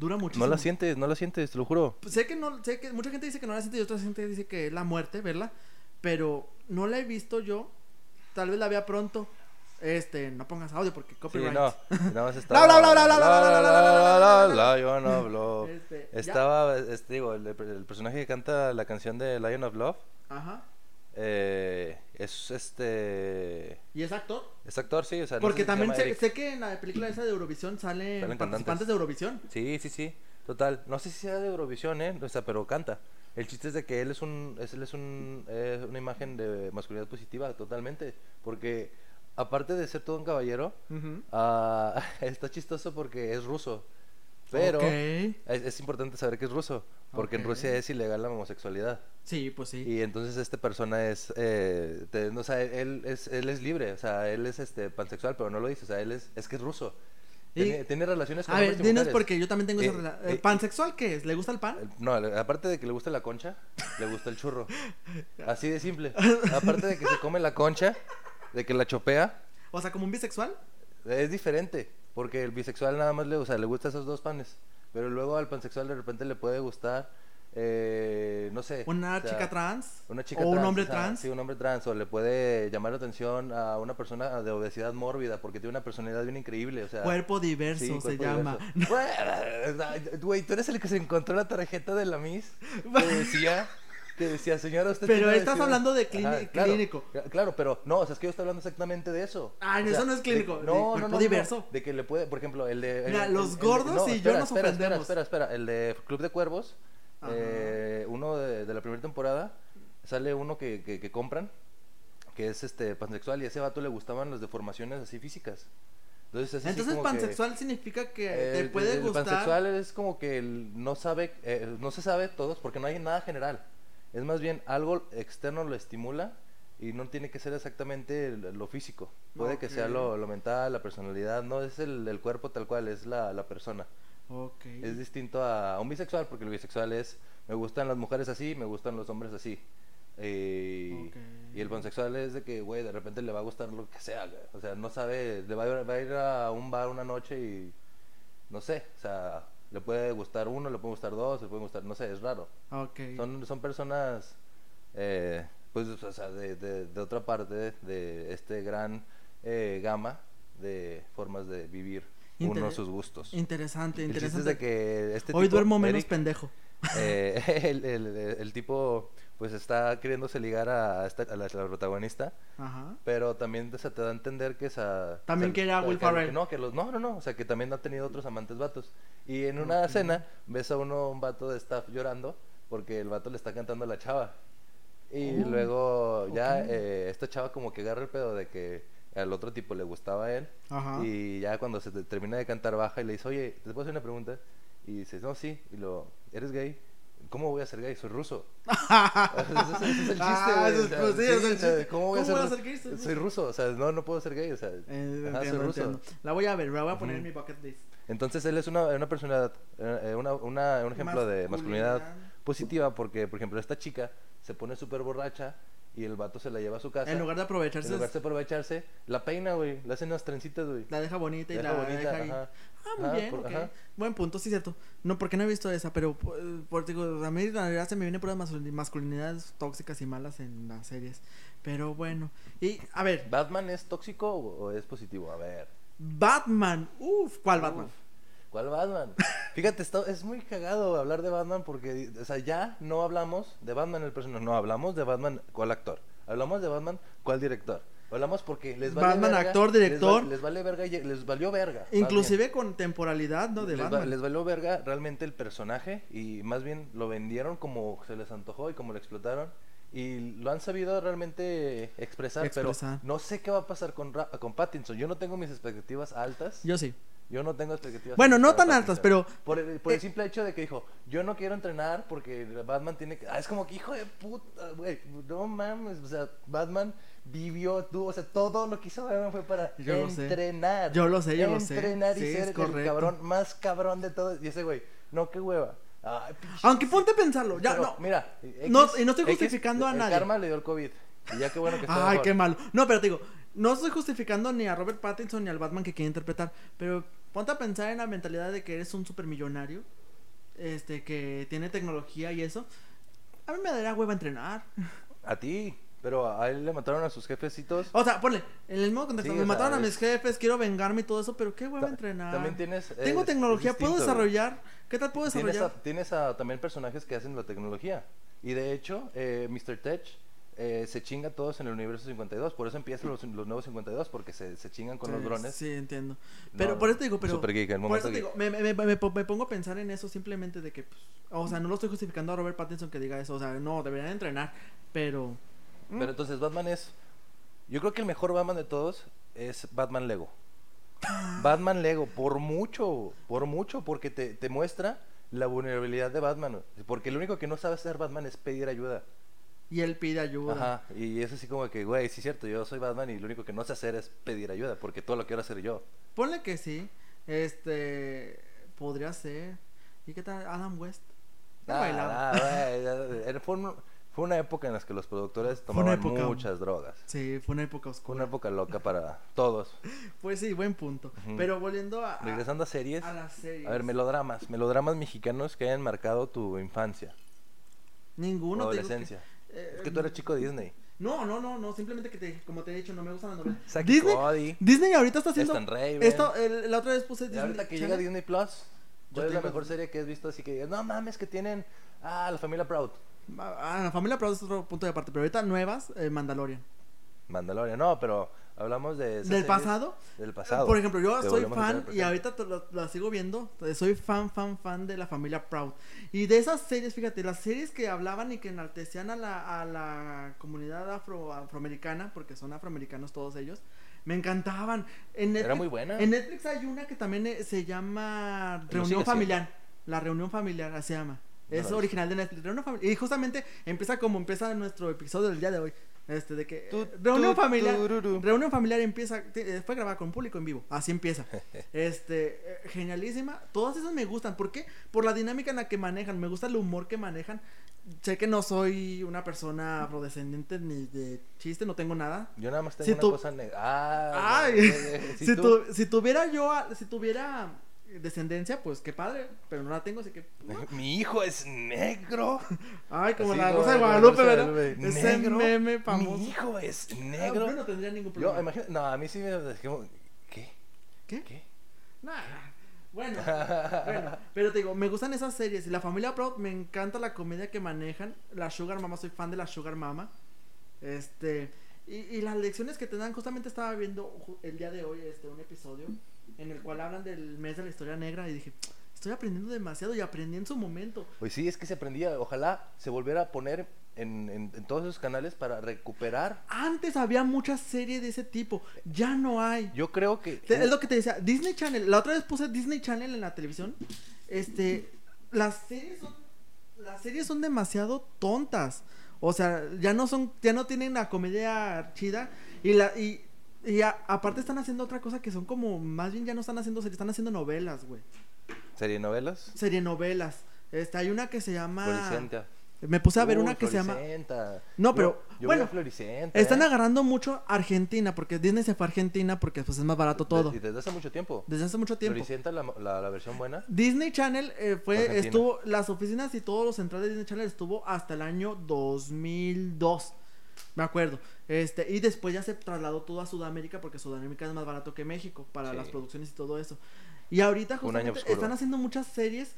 Dura muchísimo. no la sientes, no la sientes, te lo juro. Sé que no, sé que mucha gente dice que no la siente y otra gente dice que es la muerte, verla. Pero no la he visto yo. Tal vez la vea pronto. Este, no pongas audio porque Sí, copyright. no, nada más estaba... bla, bla, bla, bla, bla, bla, bla, bla, bla. Este. Estaba, este, digo, el, el personaje que canta la canción de Lion of Love Ajá. Eh, es este... ¿Y es actor? Es actor, sí, o sea... no Porque sé si se también sé, sé que en la película esa de Eurovisión salen, Salen participantes de Eurovisión. Sí, sí, sí, total. No sé si sea de Eurovisión, ¿eh? O sea, pero canta. El chiste es de que él es un, es, él es un, una imagen de masculinidad positiva, totalmente. Porque aparte de ser todo un caballero, ah, está chistoso porque es ruso. Pero es, es importante saber que es ruso, porque en. Rusia es ilegal la homosexualidad. Sí, pues sí. Y entonces esta persona es, eh, te- o sea, él es, él es libre, o sea, él es este pansexual, pero no lo dice, o sea, él es, es que es ruso. Y- Tiene, tiene relaciones con A ver, dinos mujeres. porque yo también tengo esa Eh, relación. eh, ¿Pansexual qué es? ¿Le gusta el pan? El- No, aparte de que le gusta la concha, le gusta el churro. Así de simple. Aparte de que se come la concha, de que la chopea, O sea, como un bisexual. es diferente. Porque el bisexual nada más le, o sea, le gusta esos dos panes. Pero luego al pansexual de repente le puede gustar, eh, no sé. Una o sea, chica trans. Una chica o un trans, hombre o sea, trans. Sí, un hombre trans. O le puede llamar la atención a una persona de obesidad mórbida porque tiene una personalidad bien increíble. O sea, Cuerpo diverso sí, se llama. Güey, tú eres el que se encontró la tarjeta de la Miss que decía, que decía, señora, usted Pero estás obesidad". hablando de clini- claro, clínico. cla- Claro, pero no, o sea, es que yo estoy hablando exactamente de eso. O no, sea, eso no es clínico, de- no, no, no, no, diverso. De que le puede, por ejemplo, el de. el- Mira, el- los el- gordos no, y yo espera, nos espera, espera, ofendemos. Espera, espera, el de Club de Cuervos, Ajá. eh, uno de, de la primera temporada, sale uno que, que, que compran, que es este pansexual, y a ese vato le gustaban las deformaciones así físicas. Entonces, que- pansexual significa que te el- puede el gustar. pansexual es como que el no sabe, eh, no se sabe todos porque no hay nada general. Es más bien algo externo lo estimula y no tiene que ser exactamente lo físico. Puede que sea lo, lo mental, la personalidad, no es el, el cuerpo tal cual, es la, la persona. Ok. Es distinto a, a un bisexual porque el bisexual es, me gustan las mujeres así, me gustan los hombres así. Eh, Ok. Y el pansexual es de que, güey, de repente le va a gustar lo que sea, güey. O sea, no sabe, le va a, ir- va a ir a un bar una noche y, no sé, o sea, le puede gustar uno, le puede gustar dos, le puede gustar, no sé, es raro. Son, son personas, eh, pues, o sea, de, de, de otra parte de este gran eh, gama de formas de vivir uno Inter- sus gustos. Interesante, El chiste es interesante. de que este Hoy tipo, duermo menos Eric, pendejo. eh, el, el- el tipo pues está queriéndose ligar a, esta- a la, a la protagonista, Ajá. pero también o sea, te da a entender que esa... También o sea, quiere a que- Will Ferrell. no, que los, no, no, no, o sea, que también ha tenido otros amantes vatos. Y en una Ok. cena ves a uno, un vato de staff llorando porque el vato le está cantando a la chava. Y Oh, luego ya ok. eh, esta chava como que agarra el pedo de que al otro tipo le gustaba a él. Ajá. Y ya cuando se te- termina de cantar baja y le dice, oye, ¿te puedo hacer una pregunta? Y dices, no, sí. Y lo, ¿eres gay? ¿Cómo voy a ser gay? Soy ruso. ese, ese es el chiste, Ah, güey. eso o es- sea, pues sí, sí, es el chiste. ¿Cómo voy a ¿Cómo ser, gay? Soy Soy ruso, o sea, no, no puedo ser gay, o sea, Eh, ajá, soy ruso. entiendo. La voy a ver, la voy a poner en mi bucket list. Entonces él es una, una personalidad, eh, una, una- un ejemplo de masculinidad positiva porque, por ejemplo, esta chica se pone súper borracha y el vato se la lleva a su casa. En lugar de aprovecharse, En lugar de aprovecharse, la peina, güey, le hacen unas trencitas, güey. la deja bonita y La la, deja bonita, deja. Ah, muy Ajá, bien, por-. Buen punto, sí, cierto. No, porque no he visto esa, pero por, digo, a mí la verdad se me vienen puras masculin- masculinidades tóxicas y malas en las series. Pero bueno. Y, a ver, ¿Batman es tóxico o, es positivo? A ver. Batman. Uf, ¿cuál Batman? Uf, ¿Cuál Batman? Fíjate, está- es muy cagado hablar de Batman porque, o sea, ya no hablamos de Batman el personaje, no, hablamos de Batman cuál actor. Hablamos de Batman cuál director. Hablamos porque les vale Batman, verga, actor, les director. va- Les, vale verga, y- les valió verga. Inclusive con temporalidad, ¿no? De les, va- Batman. les valió verga realmente el personaje y más bien lo vendieron como se les antojó y como lo explotaron. Y lo han sabido realmente expresar, Expresar. pero no sé qué va a pasar con, Ra- con Pattinson. Yo no tengo mis expectativas altas. Yo sí. Yo no tengo expectativas. Bueno, no tan altas, pero- Por el, por el eh, simple hecho de que dijo, yo no quiero entrenar porque Batman tiene que... Ah, es como que, hijo de puta, güey, no mames, o sea, Batman vivió, tú, o sea, todo lo que hizo Batman fue para Yo lo sé. entrenar. Yo lo sé, yo lo sé. Entrenar y Sí, ser el cabrón más cabrón de todos. Y ese güey, no, qué hueva. Ay, Aunque ponte a pensarlo, ya Pero, no. Mira, No, y no estoy justificando a el nadie. karma le dio el COVID. Y ya qué bueno que está Ay, mejor. qué malo. No, pero te digo, no estoy justificando ni a Robert Pattinson ni al Batman que quiere interpretar, pero ponte a pensar en la mentalidad de que eres un supermillonario, este, que tiene tecnología y eso. A mí me daría hueva entrenar. A ti, pero a él le mataron a sus jefecitos. O sea, ponle, en el mismo contexto, Sí, me mataron a mis jefes, quiero vengarme y todo eso, pero qué hueva Ta- entrenar. También tienes. Tengo es- tecnología, es puedo güey. desarrollar. ¿Qué tal puedo Tienes, desarrollar? a- tienes a- también personajes que hacen la tecnología. Y de hecho, eh, Mr. Tech eh, se chinga a todos en el universo 52. Por eso empiezan los, los nuevos 52, porque se, se chingan con los drones. Sí, entiendo. Pero No, por eso te digo, pero. Super geek, el por eso te digo, me, me- me- me pongo a pensar en eso simplemente de que, pues, o sea, no lo estoy justificando a Robert Pattinson que diga eso, o sea, no, deberían entrenar, pero... mm, Pero entonces Batman es... Yo creo que el mejor Batman de todos es Batman Lego. Batman Lego, por mucho, por mucho, porque te, te muestra la vulnerabilidad de Batman. Porque lo único que no sabe hacer Batman es pedir ayuda. Y él pide ayuda. Ajá, y es así como que, güey, sí es cierto, yo soy Batman y lo único que no sé hacer es pedir ayuda, porque todo lo quiero hacer yo. Ponle que sí, este, podría ser. ¿Y qué tal Adam West? Ah, ah, ya- era- fue, un- fue una época en la que los productores Fue tomaban época- muchas drogas. Sí, fue una época Fue oscura. una época loca para todos. Pues sí, buen punto. Pero volviendo a, Regresando a series, a las series. a ver, melodramas, melodramas mexicanos que hayan marcado tu infancia Ninguno. que- adolescencia. eh, Es que tú eres chico Disney. No, no, no, no, simplemente que te, como te he dicho, no me gustan las novelas. Saki Disney, Cody, Disney ahorita está haciendo... Stan Raven. Esto, el- la otra vez puse Y Disney ahorita que Channel. llega Disney Plus, Yo ¿cuál es la mejor serie que has visto así que digas, no mames, que tienen, ah, la familia Proud? Ah, la familia Proud es otro punto de aparte, pero ahorita nuevas, eh, Mandalorian. Mandalorian, no, pero hablamos de... ¿Del pasado? Del pasado. Por ejemplo, yo soy fan y ahorita te lo- la sigo viendo. eh, Soy fan, fan, fan de la familia Proud. Y de esas series, fíjate, las series que hablaban y que enaltecían a la, a la comunidad afro, afroamericana, porque son afroamericanos todos ellos, me encantaban. En Era muy buena. En Netflix hay una que también eh, se llama Reunión siendo. Familiar. La Reunión Familiar, así se llama. Es original de Netflix. Reunión Familiar. Y justamente empieza como empieza nuestro episodio del día de hoy. Este, de que. Tu, eh, reunión tu, familiar. Reunión familiar empieza. eh, Fue grabada con público en vivo. Así empieza. Este. eh, Genialísima. Todas esas me gustan. ¿Por qué? Por la dinámica en la que manejan. Me gusta el humor que manejan. Sé que no soy una persona afrodescendiente ni de chiste. No tengo nada. Yo nada más tengo Si una cosa negra. Ah, si, tu- si tuviera yo, a- si tuviera descendencia, pues qué padre, pero no la tengo, así que... Mi hijo es negro. Ay, como Así la Rosa de Guadalupe, ¿verdad? Ese meme famoso. Mi hijo es Ah, negro. Yo no tendría ningún Yo, problema. imagino, no, a mí sí me ¿qué? ¿Qué? ¿Qué? Nah. Bueno, bueno, pero te digo, me gustan esas series. Y la familia Proud me encanta la comedia que manejan. La Sugar Mama, soy fan de la Sugar Mama. Este, y, y las lecciones que te dan, justamente estaba viendo el día de hoy este, un episodio en el cual hablan del mes de la historia negra. Y dije, estoy aprendiendo demasiado y aprendí en su momento. Pues sí, es que se aprendía. Ojalá se volviera a poner en, en- en todos esos canales para recuperar. Antes había muchas series de ese tipo, ya no hay. Yo creo que. Te- Es lo que te decía, Disney Channel, la otra vez puse Disney Channel en la televisión. Este, las series son las series son demasiado tontas. O sea, ya no son ya no tienen la comedia chida y la y, y a- aparte están haciendo otra cosa que son como más bien ya no están haciendo series, están haciendo novelas, güey. ¿Serie novelas? Serie novelas. Este, hay una que se llama Floricenta. Me puse a ver Uy, una que se llama. No, Yo- pero, Yo, bueno, veía Floricenta. Están ¿eh? agarrando mucho Argentina porque Disney se fue a Argentina porque pues es más barato todo. De- y desde hace mucho tiempo. Desde hace mucho tiempo. Floricenta, la, la, la versión buena. Disney Channel eh, fue, Argentina. estuvo, las oficinas y todo lo central de Disney Channel estuvo hasta el año 2002. Me acuerdo. Este, y después ya se trasladó todo a Sudamérica porque Sudamérica es más barato que México para Sí. las producciones y todo eso. Y ahorita justamente están haciendo muchas series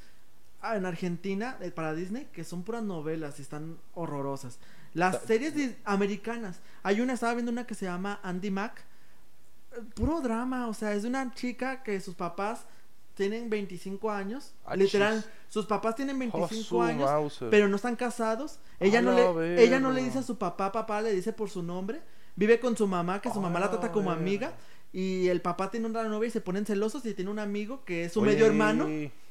ah, en Argentina eh, para Disney que son puras novelas y están horrorosas. Las series americanas. Hay una, estaba viendo una que se llama Andy Mac. Puro drama, o sea, es de una chica que sus papás tienen 25 años. Ah, literal, sus papás tienen 25 Oh, su años, pero no están casados. Ella A no, le, ella no le dice a su papá, papá le dice por su nombre. Vive con su mamá, que su mamá la trata como verga. amiga. Y el papá tiene una novia y se ponen celosos y tiene un amigo que es su Oye, medio hermano.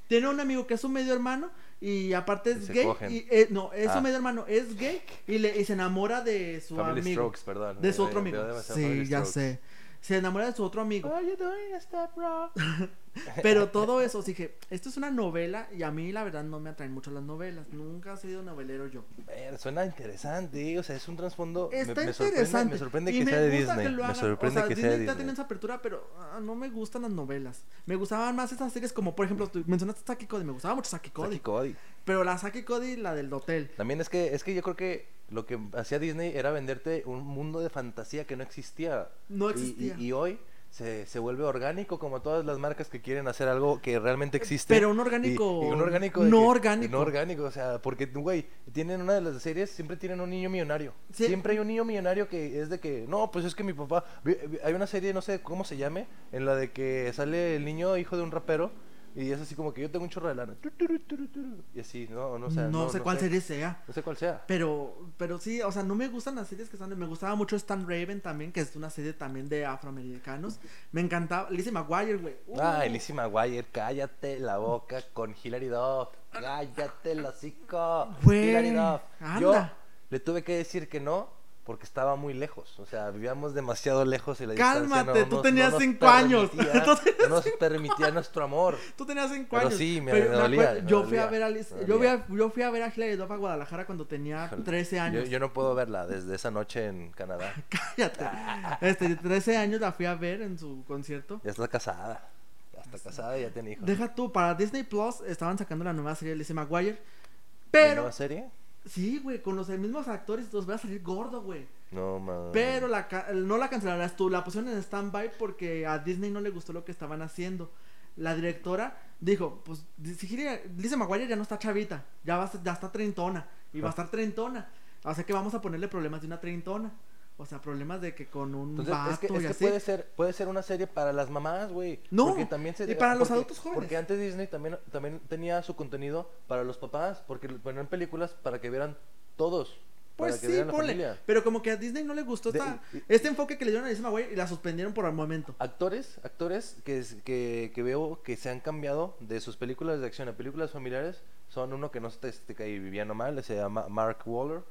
Tiene un amigo que es su medio hermano y aparte es gay. Y, eh, no, es Ah. su medio hermano, es gay y, le, y se enamora de su Family amigo. Strokes, perdón. De su Eh, otro amigo. Sí, ya sé. Se enamora de su otro amigo. Are you doing bro? Pero todo eso, dije, esto es una novela y a mí la verdad no me atraen mucho las novelas. Nunca he sido novelero yo. Ver, suena interesante, o sea, es un trasfondo. me- Está me, sorprende, interesante. me sorprende y que me sea de gusta Disney. que lo me hagan. sorprende o sea, que Disney sea de ya tiene Disney. esa apertura, pero ah, no me gustan las novelas. Me gustaban más esas series como, por ejemplo, tú mencionaste Saki Cody. Me gustaba mucho Saki Cody. Saki Cody. Pero la Saki Cody, la del hotel. También es que, es que yo creo que lo que hacía Disney era venderte un mundo de fantasía que no existía. No Y- existía. Y, y hoy se, se vuelve orgánico como todas las marcas que quieren hacer algo que realmente existe. Pero un orgánico- y un orgánico. no que- orgánico. No orgánico, o sea, porque, güey, tienen una de las series, siempre tienen un niño millonario. Sí. Siempre hay un niño millonario que es de que, no, pues es que mi papá. Hay una serie, no sé cómo se llame, en la de que sale el niño hijo de un rapero. Y es así como que yo tengo un chorro de lana. Y así, no, no, o sea, no, sé cuál serie sea. No sé cuál sea. Pero, pero sí, o sea, no me gustan las series que están. Me gustaba mucho Stan Raven también, que es una serie también de afroamericanos. Me encantaba. Lizzie McGuire, güey. Uh, Ay, Lizzie McGuire, cállate la boca con Hilary Duff. Cállate el hocico. Güey, Hilary Duff. Yo anda. le tuve que decir que no porque estaba muy lejos. O sea, vivíamos demasiado lejos y la distancia Cálmate, no tú tenías no nos cinco años. No nos permitía nuestro amor. Tú tenías cinco Pero años. sí, me- Pero me dolía, me yo fui a ver a Liz- yo, fui a, yo fui a ver a Hilary Duff a Guadalajara cuando tenía 13 años. Yo, yo no puedo verla desde esa noche en Canadá. Cállate. Este, 13 años la fui a ver en su concierto. Ya está casada. Ya está casada y ya tiene hijos. Deja tú, para Disney Plus estaban sacando la nueva serie de Lizzie McGuire. ¿La Pero, nueva serie? Sí, güey, con los mismos actores los voy a salir gordo, güey. No, man. Pero la ca- no la cancelarás tú, la pusieron en stand-by porque a Disney no le gustó lo que estaban haciendo. La directora dijo, pues Lizzie Lizzie McGuire ya no está chavita, ya, va, ya está treintona y va a estar treintona. O sea que vamos a ponerle problemas de una treintona. O sea, problemas de que con un Entonces, vato es que, es y que así. puede ser puede ser una serie para las mamás, güey. No, Porque también se- y para los adultos jóvenes. Porque antes Disney también, también tenía su contenido para los papás, porque ponían películas para que vieran todos. Pues sí, ponle. familia. Pero como que a Disney no le gustó De- esta- este enfoque que le dieron a Lizzie McGuire y la suspendieron por el momento. Actores, actores que, es- que, que veo que se han cambiado de sus películas de acción a películas familiares son uno que no se te, te cae viviano mal, se llama Mark Waller.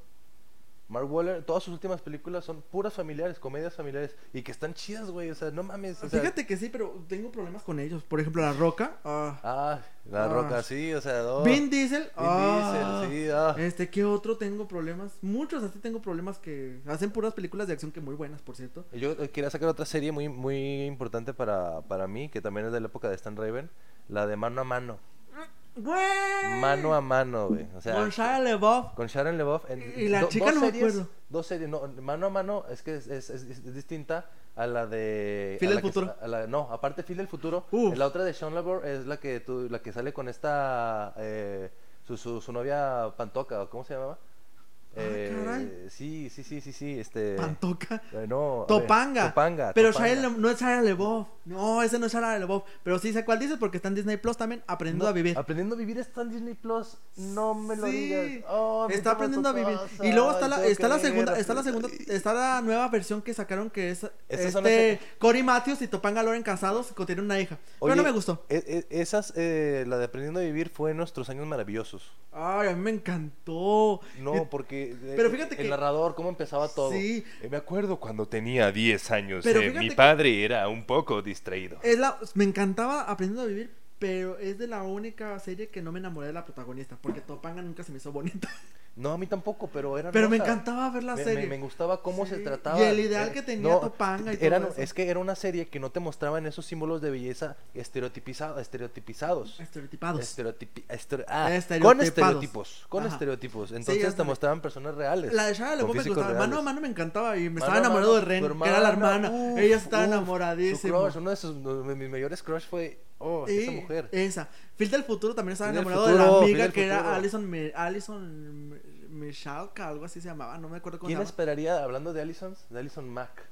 Mark Waller, todas sus últimas películas son puras familiares, comedias familiares y que están chidas, güey, o sea, no mames. o sea, Fíjate que sí, pero tengo problemas con ellos. Por ejemplo, La Roca. ah, Ah, la Ah. roca, sí, o sea, no. Vin Diesel. Vin ah, Diesel, sí, ah. Este, ¿qué otro tengo problemas? Muchos así tengo problemas que hacen puras películas de acción que muy buenas, por cierto. Yo eh, quería sacar otra serie muy, muy importante para, para mí, que también es de la época de Stan Raven, la de Mano a Mano. ¡Güey! Mano a mano, güey. O sea, Con Shia LaBeouf. con Sharon LeBoff. En Y la chica dos no me series, acuerdo. Dos series, no, mano a mano es que es, es- es- es distinta a la de... Phil del que- futuro. a la- no, aparte Phil del futuro. Uf. La otra de Sean Labor es la que, tú, la que sale con esta... eh, su, su, su novia Pantoca, ¿o ¿cómo se llamaba? Eh, Ah, caray. sí, sí, sí, sí, sí, este... Pantoca. eh, no, ver, Topanga. Topanga. Pero Topanga. No es Shia LeBeouf. No, ese no es Shia LeBeouf. Pero sí sé cuál dices porque está en Disney Plus también, aprendiendo No, a vivir. Aprendiendo a vivir está en Disney Plus. No me lo Sí. digas. Oh, está aprendiendo a vivir. Y luego está la, está la segunda, está la segunda, está la nueva versión que sacaron que es este las- Cory Matthews y Topanga Loren casados que tienen una hija. Pero Oye, no me gustó. e- e- esas, eh, la de Aprendiendo a Vivir fue en nuestros años maravillosos. Ay, a mí me encantó. No, Y- porque Pero fíjate el que- narrador, cómo empezaba todo. Sí. Eh, Me acuerdo cuando tenía 10 años. Pero eh, mi padre era un poco distraído. Es la, me encantaba aprendiendo a vivir, pero es de la única serie que no me enamoré de la protagonista, porque Topanga nunca se me hizo bonita. No, a mí tampoco, pero era Pero me encantaba ver la me, serie. me- me gustaba cómo se trataba. y el ideal eh, que tenía Topanga y todo eran- eso. Es que era una serie que no te mostraban esos símbolos de belleza estereotipiza- estereotipizados. Estereotipados. Estereotipi- estere- ah, con Estereotipados. estereotipos, con Ajá. estereotipos. Entonces te mostraban personas reales. La de con LaBeouf me gustaba. Mano a mano me encantaba y me Mano estaba enamorado mano, de Ren, que era la hermana, uf, Ella estaba uf, su enamoradísima. crush, uno de sus de mis mayores crush fue oh, esa mujer. Esa. Phil del futuro también estaba enamorado de la amiga que era. Alison Me- Michalka, algo así se llamaba, no me acuerdo cómo se ¿Quién llama. esperaría, hablando de Allison, de Allison Mack,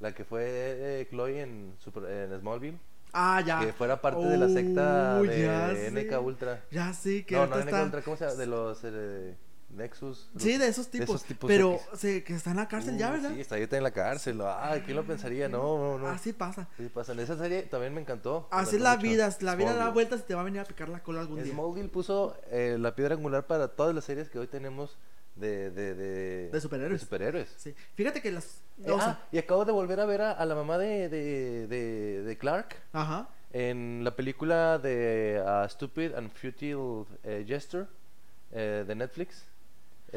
la que fue eh, Chloe en, Super- en Smallville, Ah, ya. que fuera parte de la secta de NK sé. Ultra? Ya sí, que No, no, NK está... Ultra, ¿cómo se llama? De los eh, Nexus. Sí, los- de esos tipos. esos tipos pero sí, que está en la cárcel ya, Uh, ¿verdad? Sí, está ahorita en la cárcel. Ah, ¿quién lo pensaría? No, no, no. Así pasa. Sí, pasa. En esa serie también me encantó. Así es la mucho. vida, la vida da vueltas y te va a venir a picar la cola algún día. Smallville puso eh, la piedra angular para todas las series que hoy tenemos de, de, de, De superhéroes. de superhéroes. Sí. Fíjate que las... Eh, o sea, ah, y acabo de volver a ver a, a la mamá de, de, de, de Clark Ajá. en la película de uh, Stupid and Futile eh, Gesture eh, de Netflix.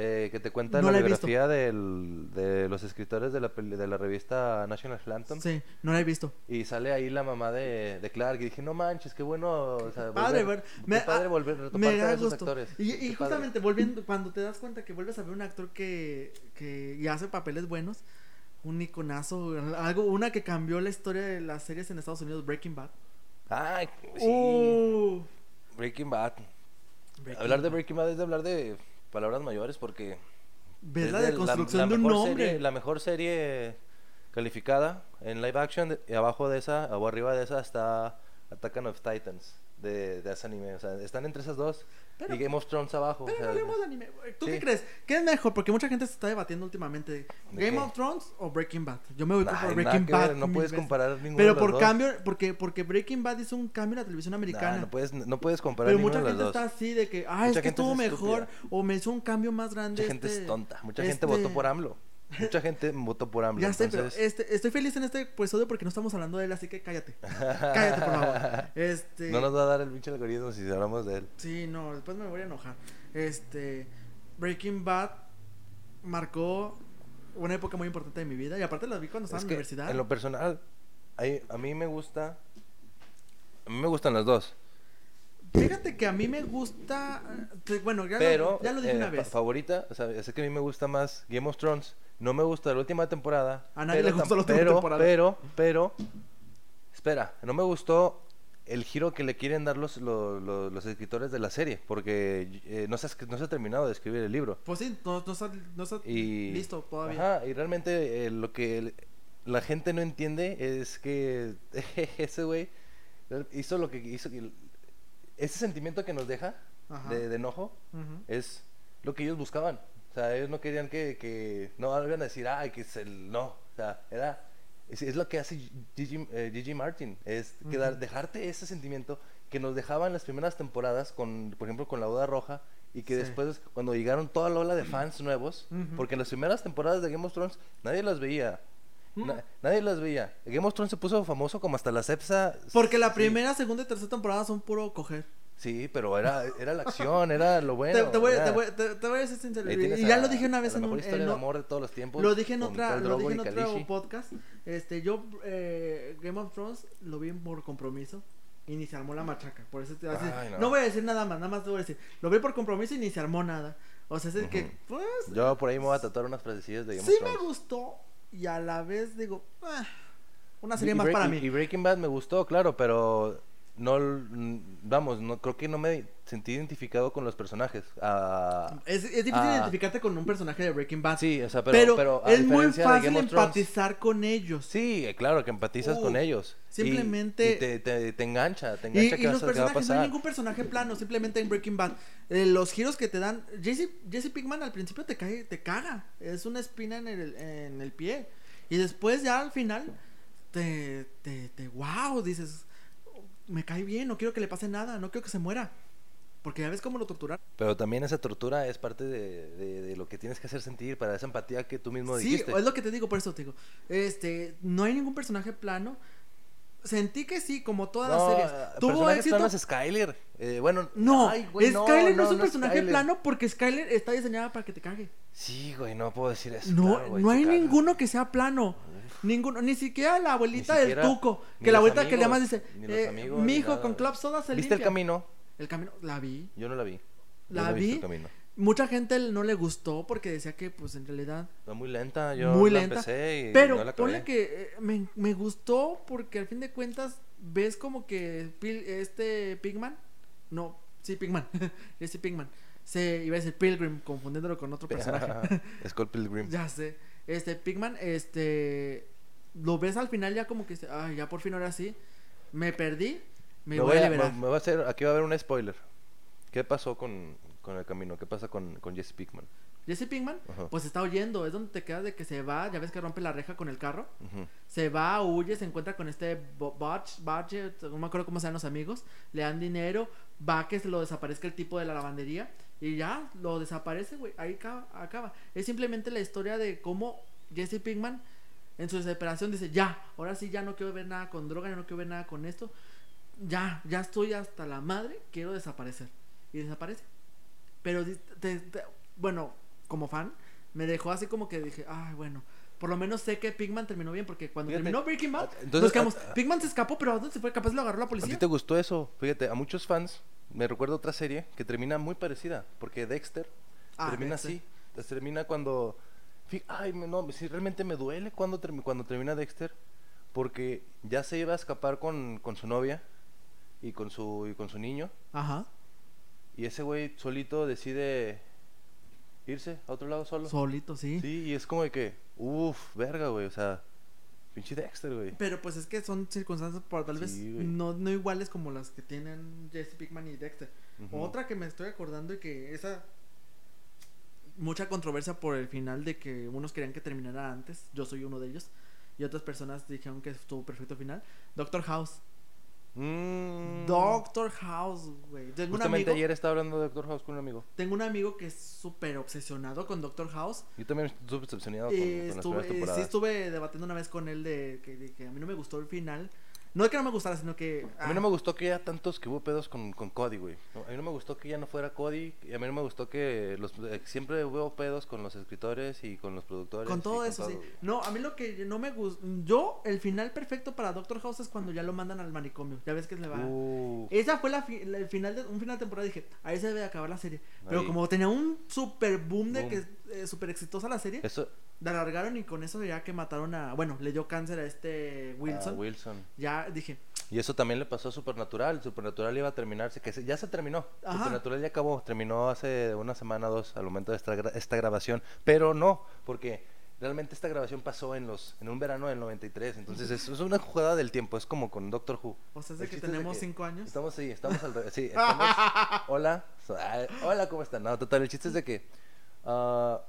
Eh, que te cuenta No la biografía del- de los escritores de la, de la revista National Anthem. Sí, no la he visto. Y sale ahí la mamá de, de Clark y dije, no manches, qué bueno. O sea, Padre, volver- ver- qué me- padre ah, volver a Me a da esos gusto. actores. Y, y Qué padre. justamente volviendo, cuando te das cuenta que vuelves a ver un actor que, que y hace papeles buenos, un iconazo, algo, una que cambió la historia de las series en Estados Unidos, Breaking Bad. Ay, sí. Uh, Breaking Bad. Breaking hablar de. Breaking Bad es de hablar de palabras mayores porque Ves es la de deconstrucción de un mejor nombre. serie- la mejor serie calificada en live action y abajo de esa o arriba de esa está Attack on of Titans de, de ese anime. O sea, están entre esas dos Pero- y Game of Thrones abajo. Pero o no sea, hablemos de anime. ¿Tú sí. qué crees? ¿Qué es mejor? Porque mucha gente se está debatiendo últimamente. ¿De ¿Game qué? of Thrones o Breaking Bad? Yo me voy por ay, nada Breaking Bad. no puedes veces. comparar ninguno Pero de los por dos. cambio, porque, porque Breaking Bad hizo un cambio en la televisión Nah, americana. no puedes no puedes comparar Pero mucha de gente los dos. está así de que, ah, Mucha es que gente es estuvo mejor estúpida. o me hizo un cambio más grande. Mucha gente este- es tonta. Mucha este- gente votó por AMLO. Mucha gente votó por AMLO. Ya sé, pero este, estoy feliz en este episodio porque no estamos hablando de él, así que cállate. cállate, por favor. Este, No nos va a dar el pinche algoritmo si hablamos de él. Sí, no, después me voy a enojar. Este, Breaking Bad marcó una época muy importante de mi vida y aparte la vi cuando estaba Es en la universidad. en lo personal, a mí me gusta. A mí me gustan las dos. Fíjate que a mí me gusta, eh, bueno, ya, Pero, lo, ya lo dije eh, una vez. favorita, o sea, sé que a mí me gusta más Game of Thrones. No me gusta la última temporada. A nadie pero le gustó la última pero, temporada. Pero, pero, espera, no me gustó el giro que le quieren dar los, los, los- los escritores de la serie. Porque eh, no, se, ha no se ha terminado de escribir el libro. Pues sí, no, no está, no está Y, listo todavía. Ajá, y realmente eh, lo que el- la gente no entiende es que ese güey hizo lo que hizo. Ese sentimiento que nos deja de, de enojo es lo que ellos buscaban. O sea, ellos no querían que, que no iban a decir, ay, que es el no. O sea, era es, es lo que hace Gigi, eh, Gigi Martin, es quedar, dejarte ese sentimiento que nos dejaban las primeras temporadas con, por ejemplo, con la Boda Roja y que Sí. después cuando llegaron toda la ola de fans nuevos, porque en las primeras temporadas de Game of Thrones nadie las veía. Na- nadie las veía. Game of Thrones se puso famoso como hasta la sepsa. Porque la sí. primera, segunda y tercera temporada son puro coger. Sí, pero era, era la acción, era lo bueno. te, te voy, era- te, voy, te- voy a decir sincero. Y, y ya a- lo dije una vez la en un. mejor historia en de un- amor de todos los tiempos. Lo dije en otra, lo dije en y otro podcast. Este, yo eh, Game of Thrones lo vi por compromiso y ni se armó la machaca. Por eso te voy a decir- Ay, no. no. voy a decir nada más, nada más te voy a decir. Lo vi por compromiso y ni se armó nada. O sea, es el que Ujú. pues Yo por ahí me voy a tatuar unas frasecillas de Game sí of me Thrones. gustó y a la vez digo, ah, una serie Y más Break- para y- mí. Y Breaking Bad me gustó, claro, pero no, vamos, no creo que no me sentí identificado con los personajes. Ah, Es, es difícil Ah. identificarte con un personaje de Breaking Bad. sí, o sea, pero, pero, pero a es muy fácil Thrones- empatizar con ellos. Sí, eh, claro, que empatizas con Uf, ellos. Y- simplemente- y te, te, te engancha, te Y, engancha y que, los va a personajes, no hay ningún personaje plano, simplemente en Breaking Bad. eh, los giros que te dan. Jesse, Jesse Pinkman al principio te cae, te caga. Es una espina en el, en el pie. Y después ya al final te, te, te wow, dices, me cae bien, no quiero que le pase nada, no quiero que se muera. Porque ya ves cómo lo torturaron. Pero también esa tortura es parte de, de- de lo que tienes que hacer sentir para esa empatía que tú mismo Sí, dijiste. es lo que te digo, por eso te digo. Este, no hay ningún personaje plano. Sentí que sí, como todas No, las eh, series. Tuvo personajes éxito. es Skyler. Eh, bueno, No, ay, güey, Skyler no, es un no personaje Skyler. plano porque Skyler está diseñada para que te cague. Sí, güey, no puedo decir eso. No, claro, güey, no hay caga. ninguno que sea plano. Ninguno, ni siquiera la abuelita Ni del siquiera- tuco. Que la abuelita que le llamas amigos, dice, eh, amigos, mi hijo con club soda se ¿Viste el limpia". camino? El camino, la vi. Yo no la vi. La no vi. el camino. Mucha gente no le gustó porque decía que, pues, en realidad Está muy lenta. Yo muy la lenta. empecé y Pero no la ponle que eh, me, me gustó porque al fin de cuentas ves como que este Pigman, no, sí, Pigman, este Pigman, se iba a decir Pilgrim, confundiéndolo con otro personaje. Scott Pilgrim. ya sé, este Pigman, este, lo ves al final ya como que, ay, ya por fin ahora sí, me perdí, me, voy, a liberar. me- me voy a hacer, aquí va a haber un spoiler. ¿Qué pasó con, con el camino? ¿Qué pasa con, con Jesse Pickman? Jesse Pinkman, Ajá. pues está huyendo, es donde te quedas de que se va, ya ves que rompe la reja con el carro. Se va, huye, se encuentra con este Botch, Budget, no me acuerdo cómo se llaman los amigos, le dan dinero, va a que se lo desaparezca el tipo de la lavandería y ya, lo desaparece, güey, ahí acaba, acaba. Es simplemente la historia de cómo Jesse Pinkman en su desesperación dice, ya, ahora sí ya no quiero ver nada con droga, ya no quiero ver nada con esto, ya, ya estoy hasta la madre, quiero desaparecer. Y desaparece. Pero, di- te- te- bueno, como fan, me dejó así como que dije, ay, bueno, por lo menos sé que Pigman terminó bien, porque cuando Fíjate, terminó Breaking Bad, entonces, nos quedamos, Pigman se escapó, pero ¿a dónde se fue? Capaz lo agarró la ¿A ti policía. te gustó eso? Fíjate, a muchos fans me recuerdo otra serie que termina muy parecida, porque Dexter Ah, termina Dexter. así, termina cuando ay, no, si realmente me duele cuando cuando termina Dexter, porque ya se iba a escapar con, con su novia y con su y con su niño Ajá, y ese güey solito decide irse a otro lado solo. solito, sí. Sí, y es como de que, uff, verga, güey, o sea, pinche Dexter, güey. Pero pues es que son circunstancias por tal vez güey. no, no iguales como las que tienen Jesse Pinkman y Dexter. Otra que me estoy acordando y que esa mucha controversia por el final de que unos querían que terminara antes, yo soy uno de ellos, y otras personas dijeron que estuvo perfecto final. Doctor House. Mm. Doctor House, güey. Tengo un Justamente amigo, ayer estaba hablando de Doctor House con un amigo. tengo un amigo que es súper obsesionado con Doctor House. Yo también estuve decepcionado con, Y con las estuve, primeras eh, sí estuve debatiendo una vez con él de que, de que a mí no me gustó el final. No es que no me gustara, sino que... A mí ah, no me gustó que ya tantos que hubo pedos con, con Cody, güey. No, A mí no me gustó que ya no fuera Cody. Y a mí no me gustó que los, eh, siempre hubo pedos con los escritores y con los productores. Con todo eso, sí. güey. No, a mí lo que no me gusta... Yo, el final perfecto para Doctor House es cuando ya lo mandan al manicomio. Ya ves que le va... Uh, Esa fue la, fi- la- el final de un final de temporada dije, ahí se debe acabar la serie. Pero Ahí. como tenía un super boom de Boom. que eh, super exitosa la serie, eso. la alargaron y con eso ya que mataron a, bueno, le dio cáncer a este Wilson. ah, Wilson. Ya dije, Y eso también le pasó a Supernatural. Supernatural iba a terminarse, que se- ya se terminó. Ajá. Supernatural ya acabó, terminó hace una semana o dos al momento de esta, gra- esta grabación. Pero no, porque realmente esta grabación pasó en los en un verano del 93. Entonces es, es una jugada del tiempo, es como con Doctor Who. o sea, es de que tenemos cinco años. Estamos, sí, estamos al revés. Sí, estamos. hola. so- ah, hola, ¿cómo están? No, total, el chiste es de que ah,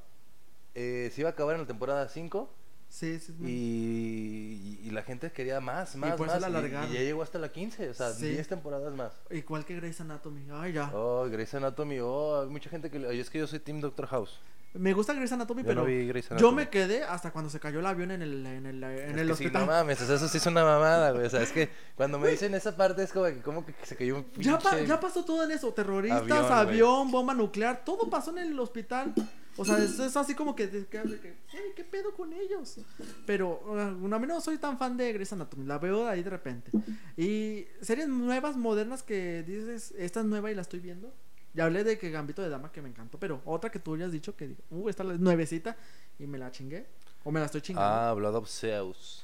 eh, se iba a acabar en la temporada 5 Sí, sí. sí. y, y la gente quería más, más, por eso más. la y- y, ya llegó hasta la 15, o sea, Sí. 10 temporadas más. Igual que Grey's Anatomy. Ay, ya. Oh, Grey's Anatomy, oh, hay mucha gente que... Oye, es que yo soy Team Doctor House. Me gusta Grey's Anatomy, Yo pero no Grey's yo Anatomy. me quedé hasta cuando se cayó el avión en el, en el, en el que sí, hospital. no mames, o sea, eso sí es una mamada, güey. O sea, es que cuando me dicen esa parte es como que, como que se cayó un ya, pa- pinche- ya pasó todo en eso. Terroristas, Avión, avión, bomba nuclear. Todo pasó en el hospital. O sea, es, es así como que, de que, que, "Ey, ¿qué pedo con ellos? Pero uh, a mí no soy tan fan de Grey's Anatomy. La veo ahí de repente. Y series nuevas, modernas que dices, esta es nueva y la estoy viendo. Ya hablé de que Gambito de Dama que me encantó, pero otra que tú ya has dicho que, uh, esta es nuevecita y me la chingué. O me la estoy chingando. Ah, Blood of Zeus.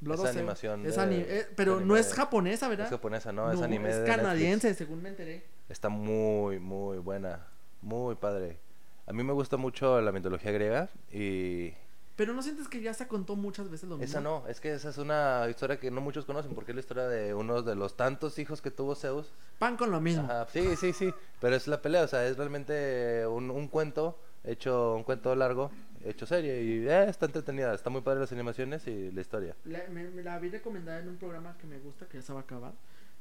Blood of animación Es de- ani- eh, pero no es japonesa, ¿verdad? Es japonesa, no, es anime es de Netflix. canadiense, según me enteré. Está muy, muy buena. Muy padre. A mí me gusta mucho la mitología griega y Pero no sientes que ya se contó muchas veces lo mismo. esa no, es que esa es una historia que no muchos conocen porque es la historia de uno de los tantos hijos que tuvo Zeus. Pan con lo mismo. Ajá, sí, sí, sí, pero es la pelea, o sea, es realmente un, un cuento hecho, un cuento largo, hecho serie y eh, está entretenida, está muy padre las animaciones y la historia. La, me, me la vi recomendada en un programa que me gusta, que ya se va a acabar.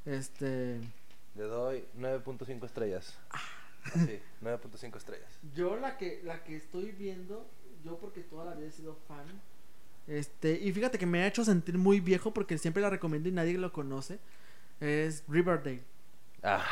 Este. Le doy 9.5 estrellas. Sí, 9.5 estrellas. Yo la que, la que estoy viendo, yo porque toda la vida he sido fan. Este, y fíjate que me ha hecho sentir muy viejo porque siempre la recomiendo y nadie lo conoce. Es Riverdale. Ah,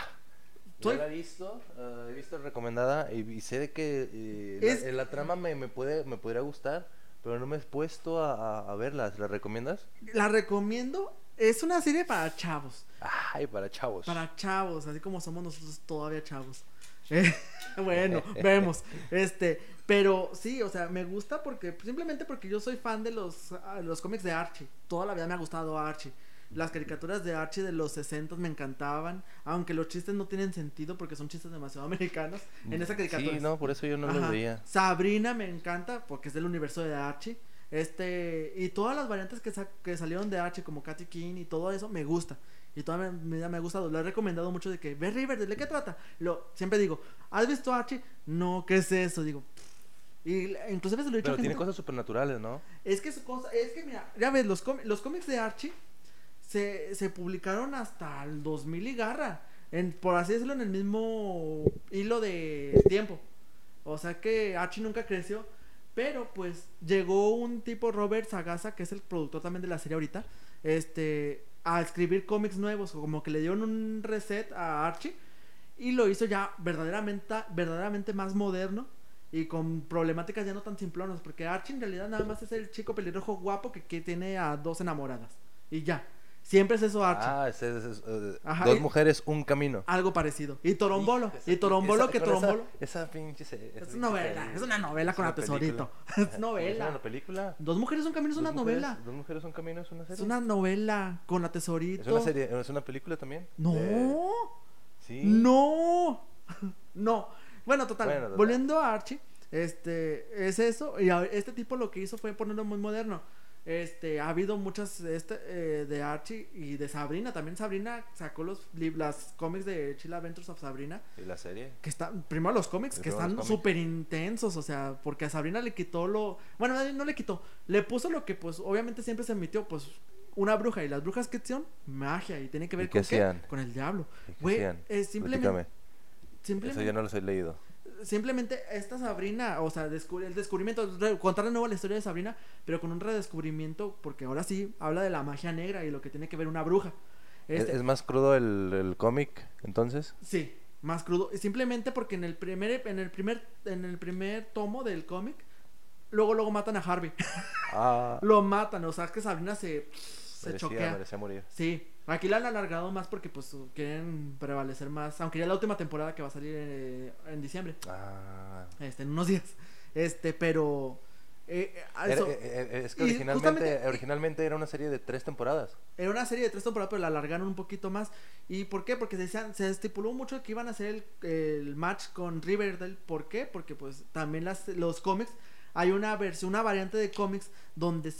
yo la he visto, eh, he visto recomendada y, y sé de que eh, Es- la, la trama me, me puede me podría gustar, pero no me he puesto a, a, a verla. ¿La recomiendas? La recomiendo. Es una serie para chavos. Ay, para chavos. Para chavos, así como somos nosotros todavía chavos. Bueno, vemos. Este, pero sí, o sea, me gusta porque simplemente porque yo soy fan de los, ah, los cómics de Archie. Toda la vida me ha gustado Archie. Las caricaturas de Archie de los 60 me encantaban, aunque los chistes no tienen sentido porque son chistes demasiado americanos en esa caricatura. Sí, no, por eso yo no Ajá. los veía. Sabrina me encanta porque es del universo de Archie. Este, y todas las variantes que, sa- que salieron de Archie, como Katy King y todo eso, me gusta. Y toda mi vida me ha gustado. Lo he recomendado mucho de que, ve Riverdale, ¿de qué trata? Lo, siempre digo, ¿has visto Archie? No, ¿qué es eso? Digo, y inclusive se lo he dicho Pero a tiene gente. cosas supernaturales, ¿no? Es que su cosa, es que mira, ya ves, los, los cómics de Archie se, se publicaron hasta el 2000 y garra. En, por así decirlo, en el mismo hilo de tiempo. O sea que Archie nunca creció. Pero pues llegó un tipo Robert Sagasa, que es el productor también de la serie ahorita, este, a escribir cómics nuevos, como que le dieron un reset a Archie y lo hizo ya verdaderamente, verdaderamente más moderno y con problemáticas ya no tan simplonas, porque Archie en realidad nada más es el chico pelirrojo guapo que, que tiene a dos enamoradas y ya. Siempre es eso Archie. Ah, es, es- es, eh, Ajá, dos y- mujeres, un camino. Algo parecido. Y Torombolo. Esa- y Torombolo esa- que con esa- Torombolo. Esa, pinche Es una novela, es una novela con la tesorito. Es novela. ¿Es una película? Dos mujeres un camino es ¿Dos una mujeres- novela. ¿Dos mujeres, un camino es una serie? Es una novela con la tesorito. ¿Es una serie? ¿Es una película también? No. De- Sí. No. No. Bueno, total. Bueno, total. Volviendo a Archie, este es eso y a- este tipo lo que hizo fue ponerlo muy moderno. Este, ha habido muchas este, eh, de Archie y de Sabrina. También Sabrina sacó los las cómics de Chill Adventures of Sabrina. ¿Y la serie? Que están, primero los cómics, que están súper intensos, o sea, porque a Sabrina le quitó lo... Bueno, no le quitó, le puso lo que pues obviamente siempre se emitió, pues una bruja, y las brujas que son magia, y tiene que ver ¿Y qué con qué? Con el diablo. ¿Y qué Güey, es simplemente... Platícame. simplemente Eso yo no los he leído. Simplemente esta Sabrina, o sea, descubri- el descubrimiento, contar de nuevo la historia de Sabrina, pero con un redescubrimiento, porque ahora sí habla de la magia negra y lo que tiene que ver una bruja. ¿Es, Este, es más crudo el, el cómic, entonces? Sí, más crudo. Simplemente porque en el primer, en el primer, en el primer tomo del cómic, luego, luego matan a Harvey. Ah, lo matan, o sea, que Sabrina se, se merecía, choquea. merecía morir. Sí, aquí la han alargado más porque pues quieren prevalecer más, aunque ya la última temporada que va a salir eh, en diciembre, Ah. este, en unos días. Este, pero eh, eh, Era- eso- eh, es que originalmente, originalmente era una serie de tres temporadas. Era una serie de tres temporadas, pero la alargaron un poquito más. ¿Y por qué? Porque se, decían- se estipuló mucho que iban a hacer el, el match con Riverdale. ¿Por qué? Porque pues también las, los cómics, hay una versión, una variante de cómics donde,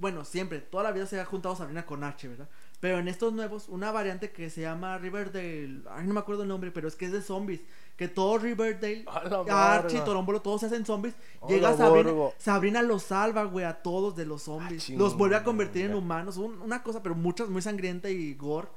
bueno, siempre, toda la vida se ha juntado Sabrina con Archie, ¿verdad? Pero en estos nuevos, una variante que se llama Riverdale, ay, no me acuerdo el nombre, pero es que es de zombies. Que todo Riverdale, ¡A la Archie! Torombolo, todos se hacen zombies. ¡A Llega Sabrina! Sabrina los salva, güey, a todos de los zombies. Ah, los vuelve a convertir en humanos. un- una cosa, pero muchas, muy sangrienta y gore.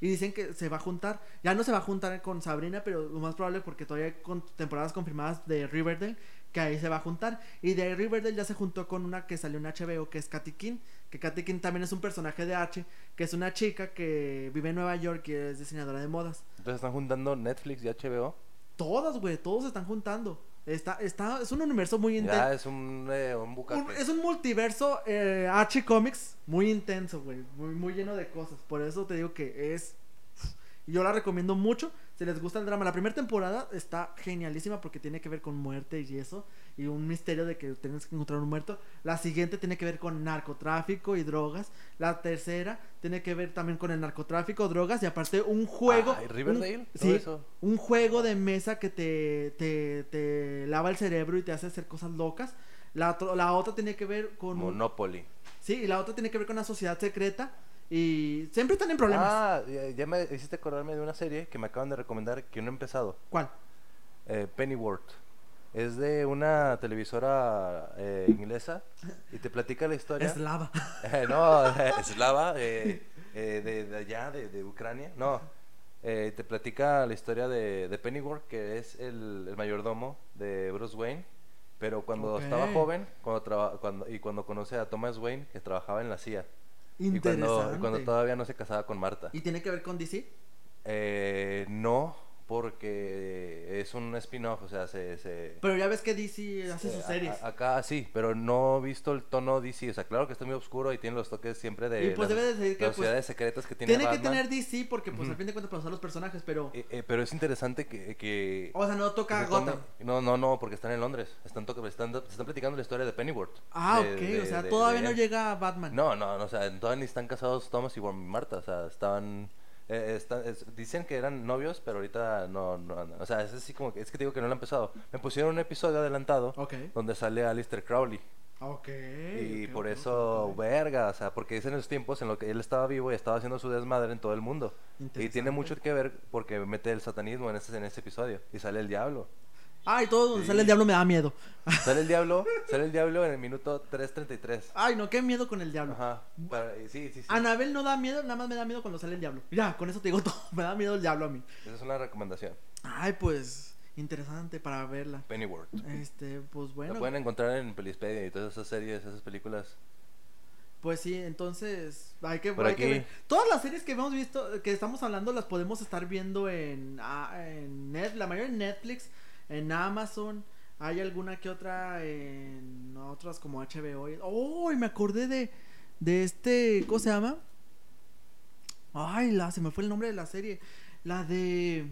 Y dicen que se va a juntar. Ya no se va a juntar con Sabrina, pero lo más probable porque todavía hay con temporadas confirmadas de Riverdale. Que ahí se va a juntar. Y de Riverdale ya se juntó con una que salió en HBO, que es Katy King. Que Katy King también es un personaje de H. Que es una chica que vive en Nueva York y es diseñadora de modas. Entonces están juntando Netflix y HBO. Todas, güey, todos se están juntando. Está, está, es un universo muy intenso. Ya es un, eh, un. Un- es un multiverso eh, Archie Comics muy intenso, güey. Muy, muy lleno de cosas. Por eso te digo que es. Yo la recomiendo mucho. Si les gusta el drama, la primera temporada está genialísima porque tiene que ver con muerte y eso. Y un misterio de que tienes que encontrar un muerto. La siguiente tiene que ver con narcotráfico y drogas. La tercera tiene que ver también con el narcotráfico, drogas y aparte un juego. Riverdale, un- sí, eso. un juego de mesa que te, te, te lava el cerebro y te hace hacer cosas locas. La, la otra tiene que ver con... Monopoly. Sí, y la otra tiene que ver con una sociedad secreta. Y siempre están en problemas. Ah, ya, me hiciste acordarme de una serie que me acaban de recomendar que no he empezado. ¿Cuál? Eh, Pennyworth. Es de una televisora eh, inglesa y te platica la historia. Es lava. Eh, no, eslava, eh, eh, de, de allá, de, de Ucrania. No, eh, te platica la historia de, de Pennyworth, que es el, el mayordomo de Bruce Wayne. Pero cuando Ok. estaba joven cuando traba- cuando, y cuando conoce a Thomas Wayne, que trabajaba en la CIA. Y Interesante. cuando, y cuando todavía no se casaba con Marta. ¿Y tiene que ver con DC? Eh, no, porque es un spin-off, o sea, se... se Pero ya ves que DC hace sus series. a- acá sí, pero no he visto el tono DC. O sea, claro que está muy oscuro y tiene los toques siempre de Y pues las, debe de decir que, las pues, secretas que tiene, Tiene que tener DC porque pues Ujú. al fin de cuentas para usar los personajes, pero... Eh, eh, pero es interesante que... que o sea, no toca se Gotham. No, no, no, porque están en Londres. Están, toca- están, están platicando la historia de Pennyworth. Ah, de- ok, de- o sea, de- todavía no llega Batman. No, no, no, o sea, todavía ni están casados Thomas y Marta. O sea, estaban... eh, están- es- dicen que eran novios, pero ahorita no, no, no. O sea, es así como que... Es que te digo que no lo han empezado. Me pusieron un episodio adelantado donde sale Alistair Crowley. Y por eso, verga, o sea, porque es en los tiempos en los que él estaba vivo y estaba haciendo su desmadre en todo el mundo. Y tiene mucho que ver porque mete el satanismo en ese, en ese episodio. Y sale el diablo. Ay, todo donde Sí. sale el diablo me da miedo. Sale el diablo, sale el diablo en el minuto 3.33. Ay, no, qué miedo con el diablo. Ajá. para- sí, sí, sí. Anabel no da miedo, nada más me da miedo cuando sale el diablo. Ya, con eso te digo todo. Me da miedo el diablo a mí. Esa es una recomendación. Ay, pues, interesante para verla. Pennyworth. Este, pues bueno. Lo pueden encontrar en Pelispedia y todas esas series, esas películas. Pues sí, entonces hay que, Por hay que ver. Todas las series que hemos visto, que estamos hablando, las podemos estar viendo en, ah, en net, la mayoría en Netflix, en Amazon. Hay alguna que otra en otras como HBO. ¡Oh! y me acordé de, de este, ¿cómo se llama? Ay, la, se me fue el nombre de la serie. La de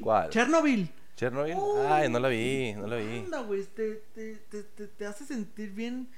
¿Cuál? Chernobyl. ¿Chernobyl? Ay, no la vi, no la vi. Anda, güey, te, te, te, te, te hace sentir bien.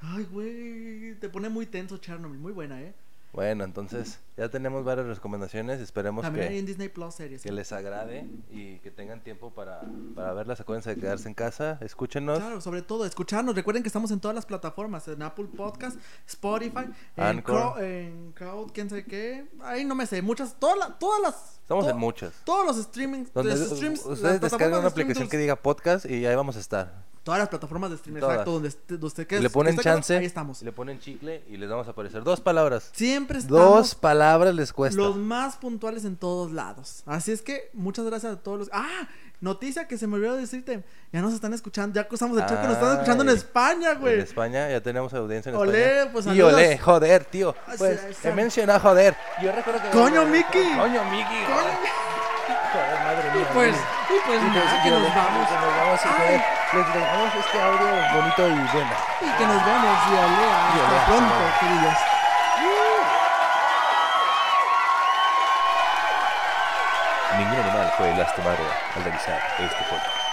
Ay, güey, te pone muy tenso Chernobyl. Muy buena, ¿eh? Bueno, entonces ya tenemos varias recomendaciones. Esperemos También hay que, en Disney Plus series. que les agrade y que tengan tiempo para, para verlas. Acuérdense de quedarse en casa. Escúchenos. Claro, sobre todo, escucharnos. Recuerden que estamos en todas las plataformas: en Apple Podcast, Spotify, en. Crow, en Crowd, quién sabe qué. Ahí no me sé, muchas, todas, las todas las. Estamos to- en muchas. Todos los streaming. Donde los streams, ustedes descargan una aplicación que diga podcast y ahí vamos a estar. Todas las plataformas de streaming, exacto. Donde, usted que le ponen chance, Ahí estamos. le ponen chicle y les vamos a aparecer. Dos palabras. Siempre estamos. Dos palabras les cuesta. Los más puntuales en todos lados. Así es que muchas gracias a todos los. ¡Ah! Noticia que se me olvidó decirte. Ya nos están escuchando. Ya cruzamos el chat que nos están escuchando en. España, En güey. España ya tenemos audiencia en Olé, España. pues, y olé, joder, tío. Pues sí, he mencionado joder. Yo recuerdo que ¡Coño, Miki! Coño, Miki. Joder, madre mía. Y pues. Y pues Y nada, que nos olé, vamos. que nos vamos y Ay. joder, les dejamos este audio bonito y bueno. Y que nos vemos. Y olé, hasta pronto, queridos. Ningún animal fue lastimado al realizar este podcast.